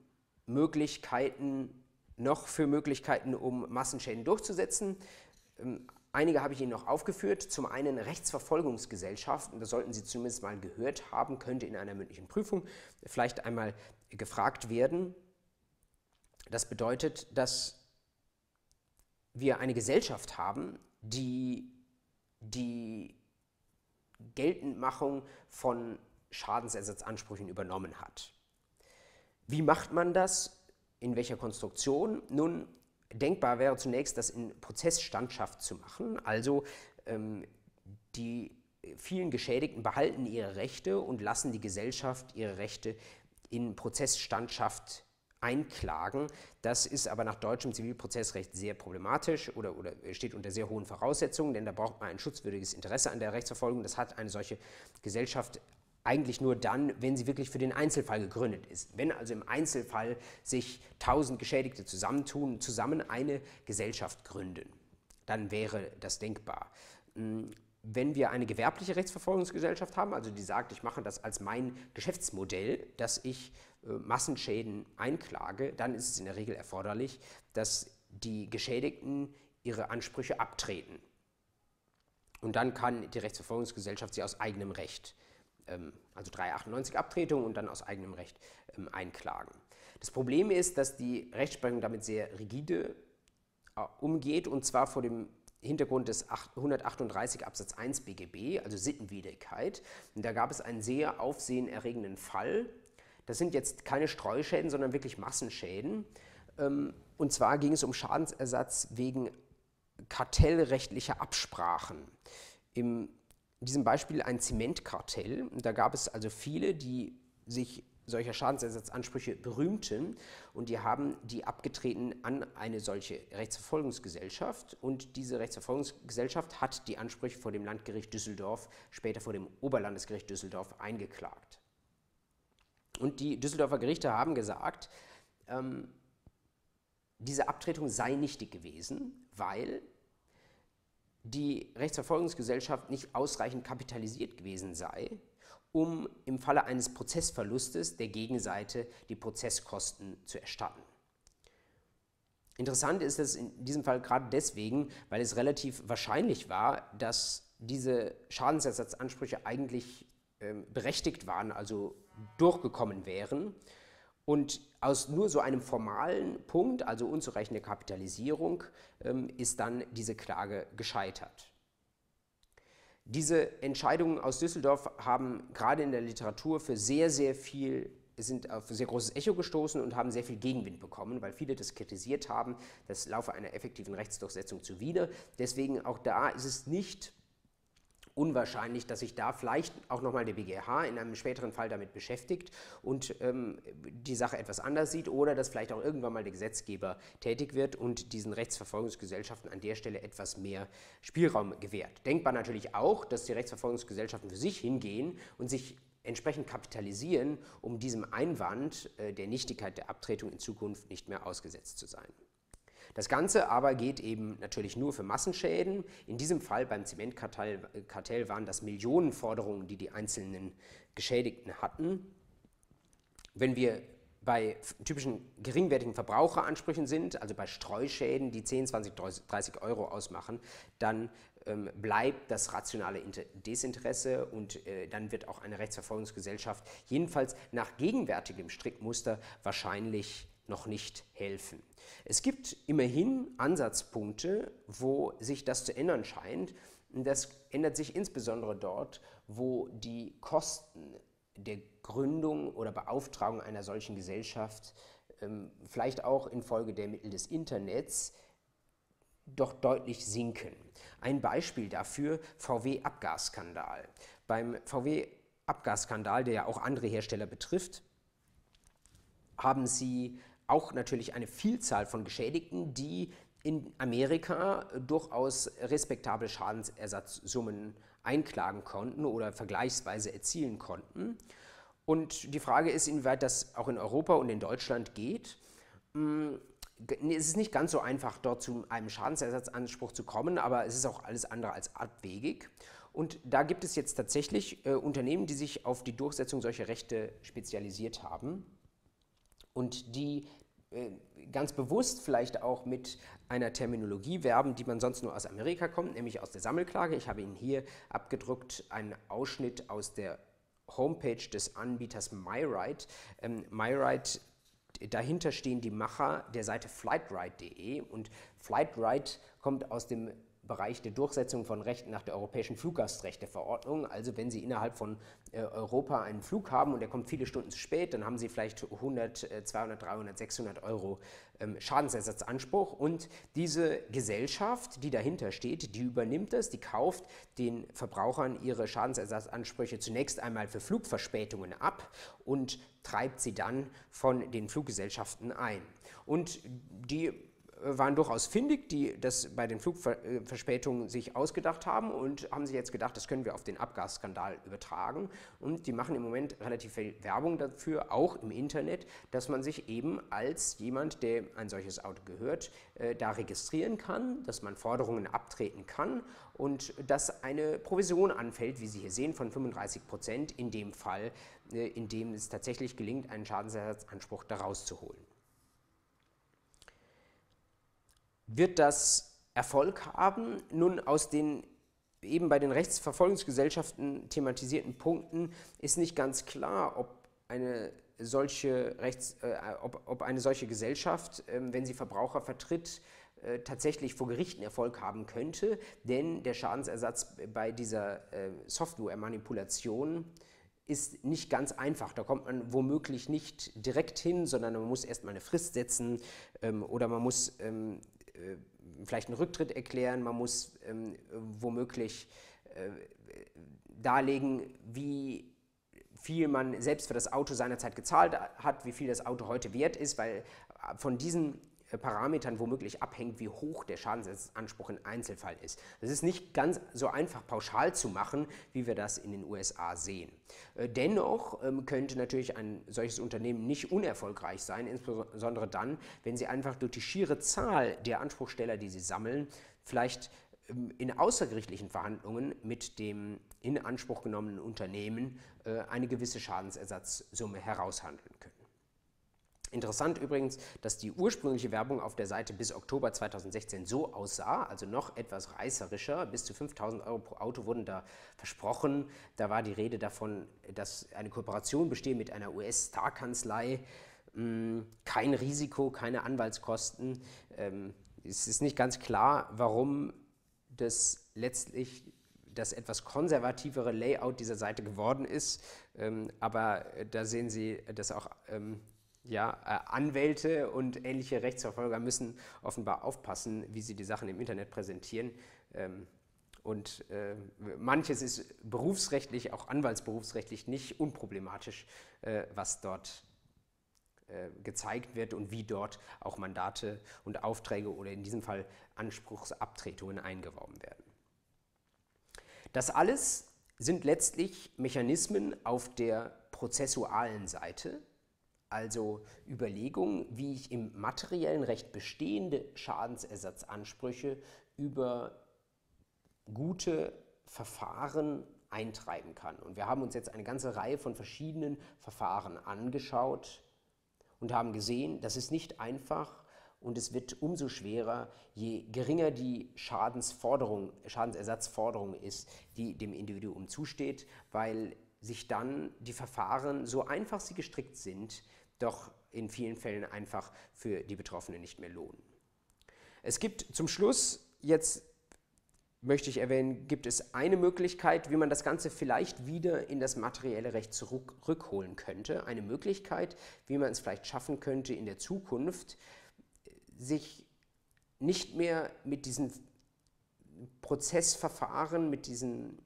Möglichkeiten, noch für Möglichkeiten, um Massenschäden durchzusetzen? Ähm, einige habe ich Ihnen noch aufgeführt. Zum einen Rechtsverfolgungsgesellschaften, das sollten Sie zumindest mal gehört haben, könnte in einer mündlichen Prüfung vielleicht einmal gefragt werden. Das bedeutet, dass wir eine Gesellschaft haben, die die Geltendmachung von Schadensersatzansprüchen übernommen hat. Wie macht man das? In welcher Konstruktion? Nun, denkbar wäre zunächst, das in Prozessstandschaft zu machen, also ähm, die vielen Geschädigten behalten ihre Rechte und lassen die Gesellschaft ihre Rechte in Prozessstandschaft einklagen. Das ist aber nach deutschem Zivilprozessrecht sehr problematisch oder, oder steht unter sehr hohen Voraussetzungen, denn da braucht man ein schutzwürdiges Interesse an der Rechtsverfolgung. Das hat eine solche Gesellschaft eigentlich nur dann, wenn sie wirklich für den Einzelfall gegründet ist. Wenn also im Einzelfall sich tausend Geschädigte zusammentun, zusammen eine Gesellschaft gründen, dann wäre das denkbar. Hm, wenn wir eine gewerbliche Rechtsverfolgungsgesellschaft haben, also die sagt, ich mache das als mein Geschäftsmodell, dass ich äh, Massenschäden einklage, dann ist es in der Regel erforderlich, dass die Geschädigten ihre Ansprüche abtreten. Und dann kann die Rechtsverfolgungsgesellschaft sie aus eigenem Recht, also 398 Abtretung und dann aus eigenem Recht ähm, einklagen. Das Problem ist, dass die Rechtsprechung damit sehr rigide äh, umgeht und zwar vor dem Hintergrund des 138 Absatz 1 BGB, also Sittenwidrigkeit. Und da gab es einen sehr aufsehenerregenden Fall. Das sind jetzt keine Streuschäden, sondern wirklich Massenschäden. Ähm, und zwar ging es um Schadensersatz wegen kartellrechtlicher Absprachen. In diesem Beispiel ein Zementkartell. Da gab es also viele, die sich solcher Schadensersatzansprüche berühmten und die haben die abgetreten an eine solche Rechtsverfolgungsgesellschaft und diese Rechtsverfolgungsgesellschaft hat die Ansprüche vor dem Landgericht Düsseldorf, später vor dem Oberlandesgericht Düsseldorf eingeklagt. Und die Düsseldorfer Gerichte haben gesagt, ähm, diese Abtretung sei nichtig gewesen, weil die Rechtsverfolgungsgesellschaft nicht ausreichend kapitalisiert gewesen sei um im Falle eines Prozessverlustes der Gegenseite die Prozesskosten zu erstatten. Interessant ist es in diesem Fall gerade deswegen, weil es relativ wahrscheinlich war, dass diese Schadensersatzansprüche eigentlich ähm, berechtigt waren, also durchgekommen wären. Und aus nur so einem formalen Punkt, also unzureichende Kapitalisierung, ähm, ist dann diese Klage gescheitert. Diese Entscheidungen aus Düsseldorf haben gerade in der Literatur für sehr, sehr viel sind auf sehr großes Echo gestoßen und haben sehr viel Gegenwind bekommen, weil viele das kritisiert haben. Das laufe einer effektiven Rechtsdurchsetzung zuwider. Deswegen auch da ist es nicht unwahrscheinlich, dass sich da vielleicht auch nochmal der BGH in einem späteren Fall damit beschäftigt und ähm, die Sache etwas anders sieht oder dass vielleicht auch irgendwann mal der Gesetzgeber tätig wird und diesen Rechtsverfolgungsgesellschaften an der Stelle etwas mehr Spielraum gewährt. Denkbar natürlich auch, dass die Rechtsverfolgungsgesellschaften für sich hingehen und sich entsprechend kapitalisieren, um diesem Einwand äh, der Nichtigkeit der Abtretung in Zukunft nicht mehr ausgesetzt zu sein. Das Ganze aber geht eben natürlich nur für Massenschäden. In diesem Fall beim Zementkartell Kartell waren das Millionenforderungen, die die einzelnen Geschädigten hatten. Wenn wir bei typischen geringwertigen Verbraucheransprüchen sind, also bei Streuschäden, die 10, 20, 30 Euro ausmachen, dann ähm, bleibt das rationale Desinteresse und äh, dann wird auch eine Rechtsverfolgungsgesellschaft jedenfalls nach gegenwärtigem Strickmuster wahrscheinlich noch nicht helfen. Es gibt immerhin Ansatzpunkte, wo sich das zu ändern scheint. Das ändert sich insbesondere dort, wo die Kosten der Gründung oder Beauftragung einer solchen Gesellschaft, ähm, vielleicht auch infolge der Mittel des Internets, doch deutlich sinken. Ein Beispiel dafür VW-Abgasskandal. Beim VW-Abgasskandal, der ja auch andere Hersteller betrifft, haben sie auch natürlich eine Vielzahl von Geschädigten, die in Amerika durchaus respektable Schadensersatzsummen einklagen konnten oder vergleichsweise erzielen konnten. Und die Frage ist, inwieweit das auch in Europa und in Deutschland geht. Hm, es ist nicht ganz so einfach, dort zu einem Schadensersatzanspruch zu kommen, aber es ist auch alles andere als abwegig. Und da gibt es jetzt tatsächlich äh, Unternehmen, die sich auf die Durchsetzung solcher Rechte spezialisiert haben und die äh, ganz bewusst vielleicht auch mit einer Terminologie werben, die man sonst nur aus Amerika kommt, nämlich aus der Sammelklage. Ich habe Ihnen hier abgedruckt einen Ausschnitt aus der Homepage des Anbieters MyRide. Ähm, MyRide dahinter stehen die Macher der Seite flightride.de und Flightride kommt aus dem Bereich der Durchsetzung von Rechten nach der Europäischen Fluggastrechteverordnung. Also wenn Sie innerhalb von äh, Europa einen Flug haben und der kommt viele Stunden zu spät, dann haben Sie vielleicht 100, 200, 300, 600 Euro ähm, Schadensersatzanspruch. Und diese Gesellschaft, die dahinter steht, die übernimmt das, die kauft den Verbrauchern ihre Schadensersatzansprüche zunächst einmal für Flugverspätungen ab und treibt sie dann von den Fluggesellschaften ein. Und die waren durchaus findig, die das bei den Flugverspätungen sich ausgedacht haben und haben sich jetzt gedacht, das können wir auf den Abgasskandal übertragen. Und die machen im Moment relativ viel Werbung dafür, auch im Internet, dass man sich eben als jemand, der ein solches Auto gehört, äh, da registrieren kann, dass man Forderungen abtreten kann und dass eine Provision anfällt, wie Sie hier sehen, von 35 Prozent in dem Fall, äh, in dem es tatsächlich gelingt, einen Schadensersatzanspruch daraus zu holen. Wird das Erfolg haben? Nun, aus den eben bei den Rechtsverfolgungsgesellschaften thematisierten Punkten ist nicht ganz klar, ob eine solche, Rechts, äh, ob, ob, eine solche Gesellschaft, äh, wenn sie Verbraucher vertritt, äh, tatsächlich vor Gerichten Erfolg haben könnte, denn der Schadensersatz bei dieser äh, Software-Manipulation ist nicht ganz einfach. Da kommt man womöglich nicht direkt hin, sondern man muss erstmal eine Frist setzen ähm, oder man muss ähm, äh, vielleicht einen Rücktritt erklären, man muss ähm, womöglich äh, darlegen, wie viel man selbst für das Auto seinerzeit gezahlt hat, wie viel das Auto heute wert ist, weil von diesen Parametern womöglich abhängt, wie hoch der Schadensersatzanspruch im Einzelfall ist. Das ist nicht ganz so einfach pauschal zu machen, wie wir das in den USA sehen. Äh, dennoch ähm, könnte natürlich ein solches Unternehmen nicht unerfolgreich sein, insbesondere dann, wenn sie einfach durch die schiere Zahl der Anspruchsteller, die sie sammeln, vielleicht ähm, in außergerichtlichen Verhandlungen mit dem in Anspruch genommenen Unternehmen äh, eine gewisse Schadensersatzsumme heraushandeln können. Interessant übrigens, dass die ursprüngliche Werbung auf der Seite bis Oktober 2016 so aussah, also noch etwas reißerischer. Bis zu 5000 Euro pro Auto wurden da versprochen. Da war die Rede davon, dass eine Kooperation bestehe mit einer US-Star-Kanzlei. Hm, kein Risiko, keine Anwaltskosten. Ähm, es ist nicht ganz klar, warum das letztlich das etwas konservativere Layout dieser Seite geworden ist. Ähm, aber da sehen Sie, dass auch ähm, ja, äh, Anwälte und ähnliche Rechtsverfolger müssen offenbar aufpassen, wie sie die Sachen im Internet präsentieren. Ähm, und äh, manches ist berufsrechtlich, auch anwaltsberufsrechtlich nicht unproblematisch, äh, was dort gezeigt wird und wie dort auch Mandate und Aufträge oder in diesem Fall Anspruchsabtretungen eingeworben werden. Das alles sind letztlich Mechanismen auf der prozessualen Seite, also Überlegungen, wie ich im materiellen Recht bestehende Schadensersatzansprüche über gute Verfahren eintreiben kann. Und wir haben uns jetzt eine ganze Reihe von verschiedenen Verfahren angeschaut und haben gesehen, das ist nicht einfach und es wird umso schwerer, je geringer die Schadensforderung, Schadensersatzforderung ist, die dem Individuum zusteht, weil sich dann die Verfahren, so einfach sie gestrickt sind, doch in vielen Fällen einfach für die Betroffenen nicht mehr lohnen. Es gibt zum Schluss jetzt möchte ich erwähnen, gibt es eine Möglichkeit, wie man das Ganze vielleicht wieder in das materielle Recht zurückholen könnte. Eine Möglichkeit, wie man es vielleicht schaffen könnte, in der Zukunft sich nicht mehr mit diesen Prozessverfahren, mit diesen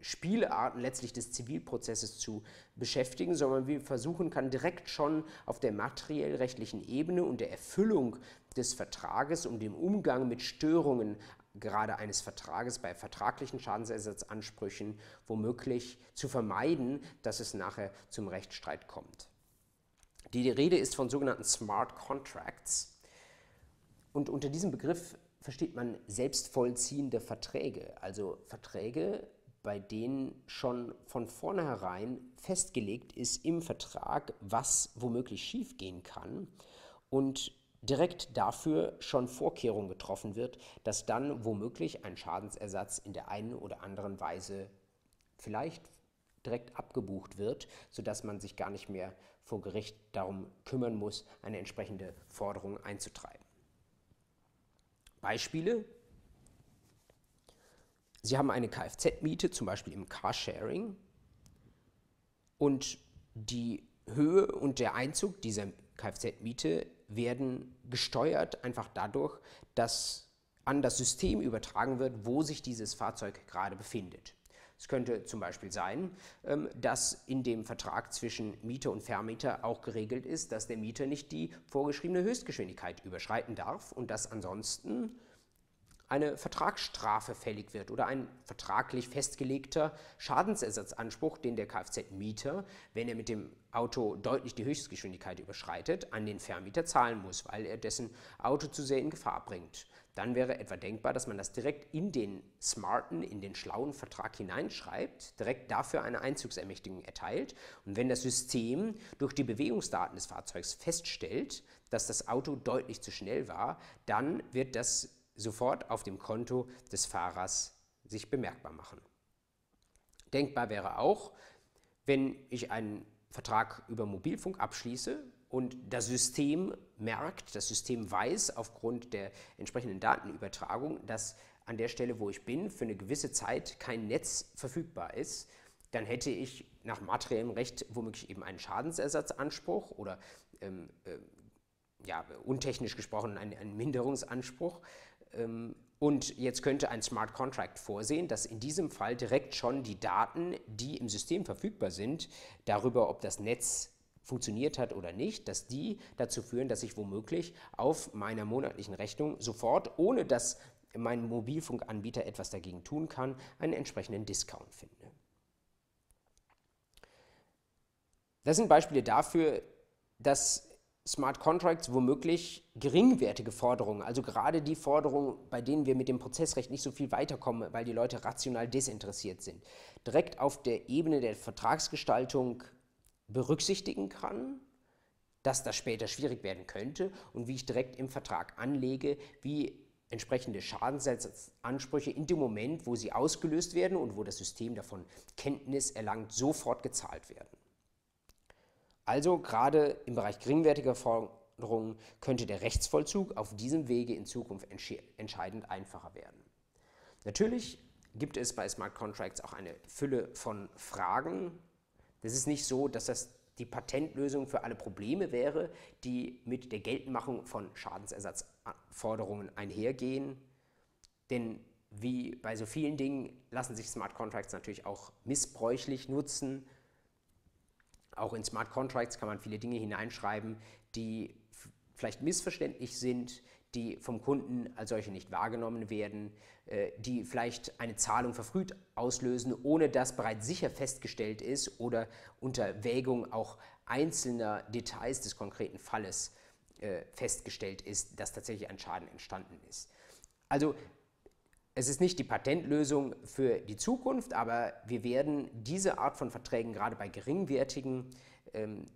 Spielarten letztlich des Zivilprozesses zu beschäftigen, sondern wir versuchen kann direkt schon auf der materiell-rechtlichen Ebene und der Erfüllung des Vertrages und dem Umgang mit Störungen gerade eines Vertrages bei vertraglichen Schadensersatzansprüchen womöglich zu vermeiden, dass es nachher zum Rechtsstreit kommt. Die Rede ist von sogenannten Smart Contracts und unter diesem Begriff versteht man selbstvollziehende Verträge, also Verträge, bei denen schon von vornherein festgelegt ist im Vertrag, was womöglich schiefgehen kann und direkt dafür schon Vorkehrung getroffen wird, dass dann womöglich ein Schadensersatz in der einen oder anderen Weise vielleicht direkt abgebucht wird, sodass man sich gar nicht mehr vor Gericht darum kümmern muss, eine entsprechende Forderung einzutreiben. Beispiele Sie haben eine Kfz-Miete, zum Beispiel im Carsharing, und die Höhe und der Einzug dieser Kfz-Miete werden gesteuert einfach dadurch, dass an das System übertragen wird, wo sich dieses Fahrzeug gerade befindet. Es könnte zum Beispiel sein, ähm, dass in dem Vertrag zwischen Mieter und Vermieter auch geregelt ist, dass der Mieter nicht die vorgeschriebene Höchstgeschwindigkeit überschreiten darf und dass ansonsten eine Vertragsstrafe fällig wird oder ein vertraglich festgelegter Schadensersatzanspruch, den der Kfz-Mieter, wenn er mit dem Auto deutlich die Höchstgeschwindigkeit überschreitet, an den Vermieter zahlen muss, weil er dessen Auto zu sehr in Gefahr bringt. Dann wäre etwa denkbar, dass man das direkt in den smarten, in den schlauen Vertrag hineinschreibt, direkt dafür eine Einzugsermächtigung erteilt. Und wenn das System durch die Bewegungsdaten des Fahrzeugs feststellt, dass das Auto deutlich zu schnell war, dann wird das sofort auf dem Konto des Fahrers sich bemerkbar machen. Denkbar wäre auch, wenn ich einen Vertrag über Mobilfunk abschließe und das System merkt, das System weiß aufgrund der entsprechenden Datenübertragung, dass an der Stelle, wo ich bin, für eine gewisse Zeit kein Netz verfügbar ist, dann hätte ich nach materiellem Recht womöglich eben einen Schadensersatzanspruch oder ähm, äh, ja, untechnisch gesprochen einen, einen Minderungsanspruch und jetzt könnte ein Smart Contract vorsehen, dass in diesem Fall direkt schon die Daten, die im System verfügbar sind, darüber, ob das Netz funktioniert hat oder nicht, dass die dazu führen, dass ich womöglich auf meiner monatlichen Rechnung sofort, ohne dass mein Mobilfunkanbieter etwas dagegen tun kann, einen entsprechenden Discount finde. Das sind Beispiele dafür, dass Smart Contracts womöglich geringwertige Forderungen, also gerade die Forderungen, bei denen wir mit dem Prozessrecht nicht so viel weiterkommen, weil die Leute rational desinteressiert sind, direkt auf der Ebene der Vertragsgestaltung berücksichtigen kann, dass das später schwierig werden könnte und wie ich direkt im Vertrag anlege, wie entsprechende Schadensersatzansprüche in dem Moment, wo sie ausgelöst werden und wo das System davon Kenntnis erlangt, sofort gezahlt werden. Also gerade im Bereich geringwertiger Forderungen könnte der Rechtsvollzug auf diesem Wege in Zukunft entscheidend einfacher werden. Natürlich gibt es bei Smart Contracts auch eine Fülle von Fragen. Das ist nicht so, dass das die Patentlösung für alle Probleme wäre, die mit der Geltendmachung von Schadensersatzforderungen einhergehen. Denn wie bei so vielen Dingen lassen sich Smart Contracts natürlich auch missbräuchlich nutzen. Auch in Smart Contracts kann man viele Dinge hineinschreiben, die vielleicht missverständlich sind, die vom Kunden als solche nicht wahrgenommen werden, äh, die vielleicht eine Zahlung verfrüht auslösen, ohne dass bereits sicher festgestellt ist oder unter Wägung auch einzelner Details des konkreten Falles äh, festgestellt ist, dass tatsächlich ein Schaden entstanden ist. Also es ist nicht die Patentlösung für die Zukunft, aber wir werden diese Art von Verträgen gerade bei geringwertigen ähm,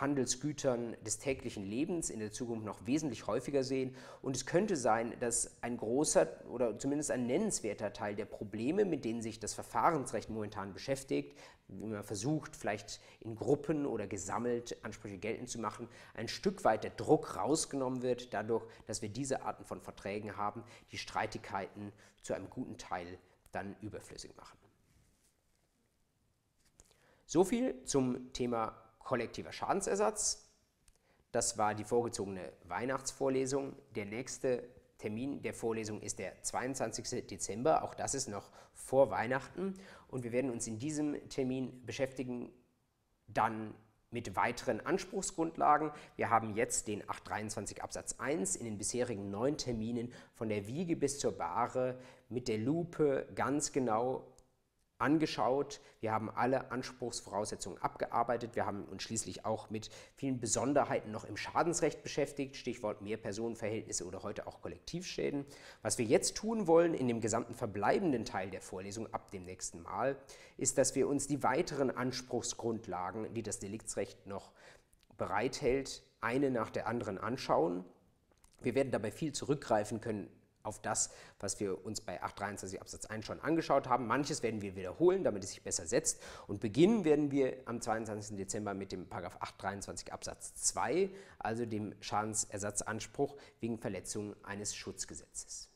Handelsgütern des täglichen Lebens in der Zukunft noch wesentlich häufiger sehen. Und es könnte sein, dass ein großer oder zumindest ein nennenswerter Teil der Probleme, mit denen sich das Verfahrensrecht momentan beschäftigt, wie man versucht, vielleicht in Gruppen oder gesammelt Ansprüche geltend zu machen, ein Stück weit der Druck rausgenommen wird, dadurch, dass wir diese Arten von Verträgen haben, die Streitigkeiten zu einem guten Teil dann überflüssig machen. So viel zum Thema kollektiver Schadensersatz. Das war die vorgezogene Weihnachtsvorlesung. Der nächste Termin der Vorlesung ist der 22. Dezember. Auch das ist noch vor Weihnachten. Und wir werden uns in diesem Termin beschäftigen dann mit weiteren Anspruchsgrundlagen. Wir haben jetzt den 823 Absatz 1 in den bisherigen neun Terminen von der Wiege bis zur Bahre mit der Lupe ganz genau angeschaut. Wir haben alle Anspruchsvoraussetzungen abgearbeitet. Wir haben uns schließlich auch mit vielen Besonderheiten noch im Schadensrecht beschäftigt, Stichwort Mehrpersonenverhältnisse oder heute auch Kollektivschäden. Was wir jetzt tun wollen in dem gesamten verbleibenden Teil der Vorlesung ab dem nächsten Mal, ist, dass wir uns die weiteren Anspruchsgrundlagen, die das Deliktsrecht noch bereithält, eine nach der anderen anschauen. Wir werden dabei viel zurückgreifen können auf das, was wir uns bei 823 Absatz 1 schon angeschaut haben. Manches werden wir wiederholen, damit es sich besser setzt. Und beginnen werden wir am 22. Dezember mit dem 823 Absatz 2, also dem Schadensersatzanspruch wegen Verletzung eines Schutzgesetzes.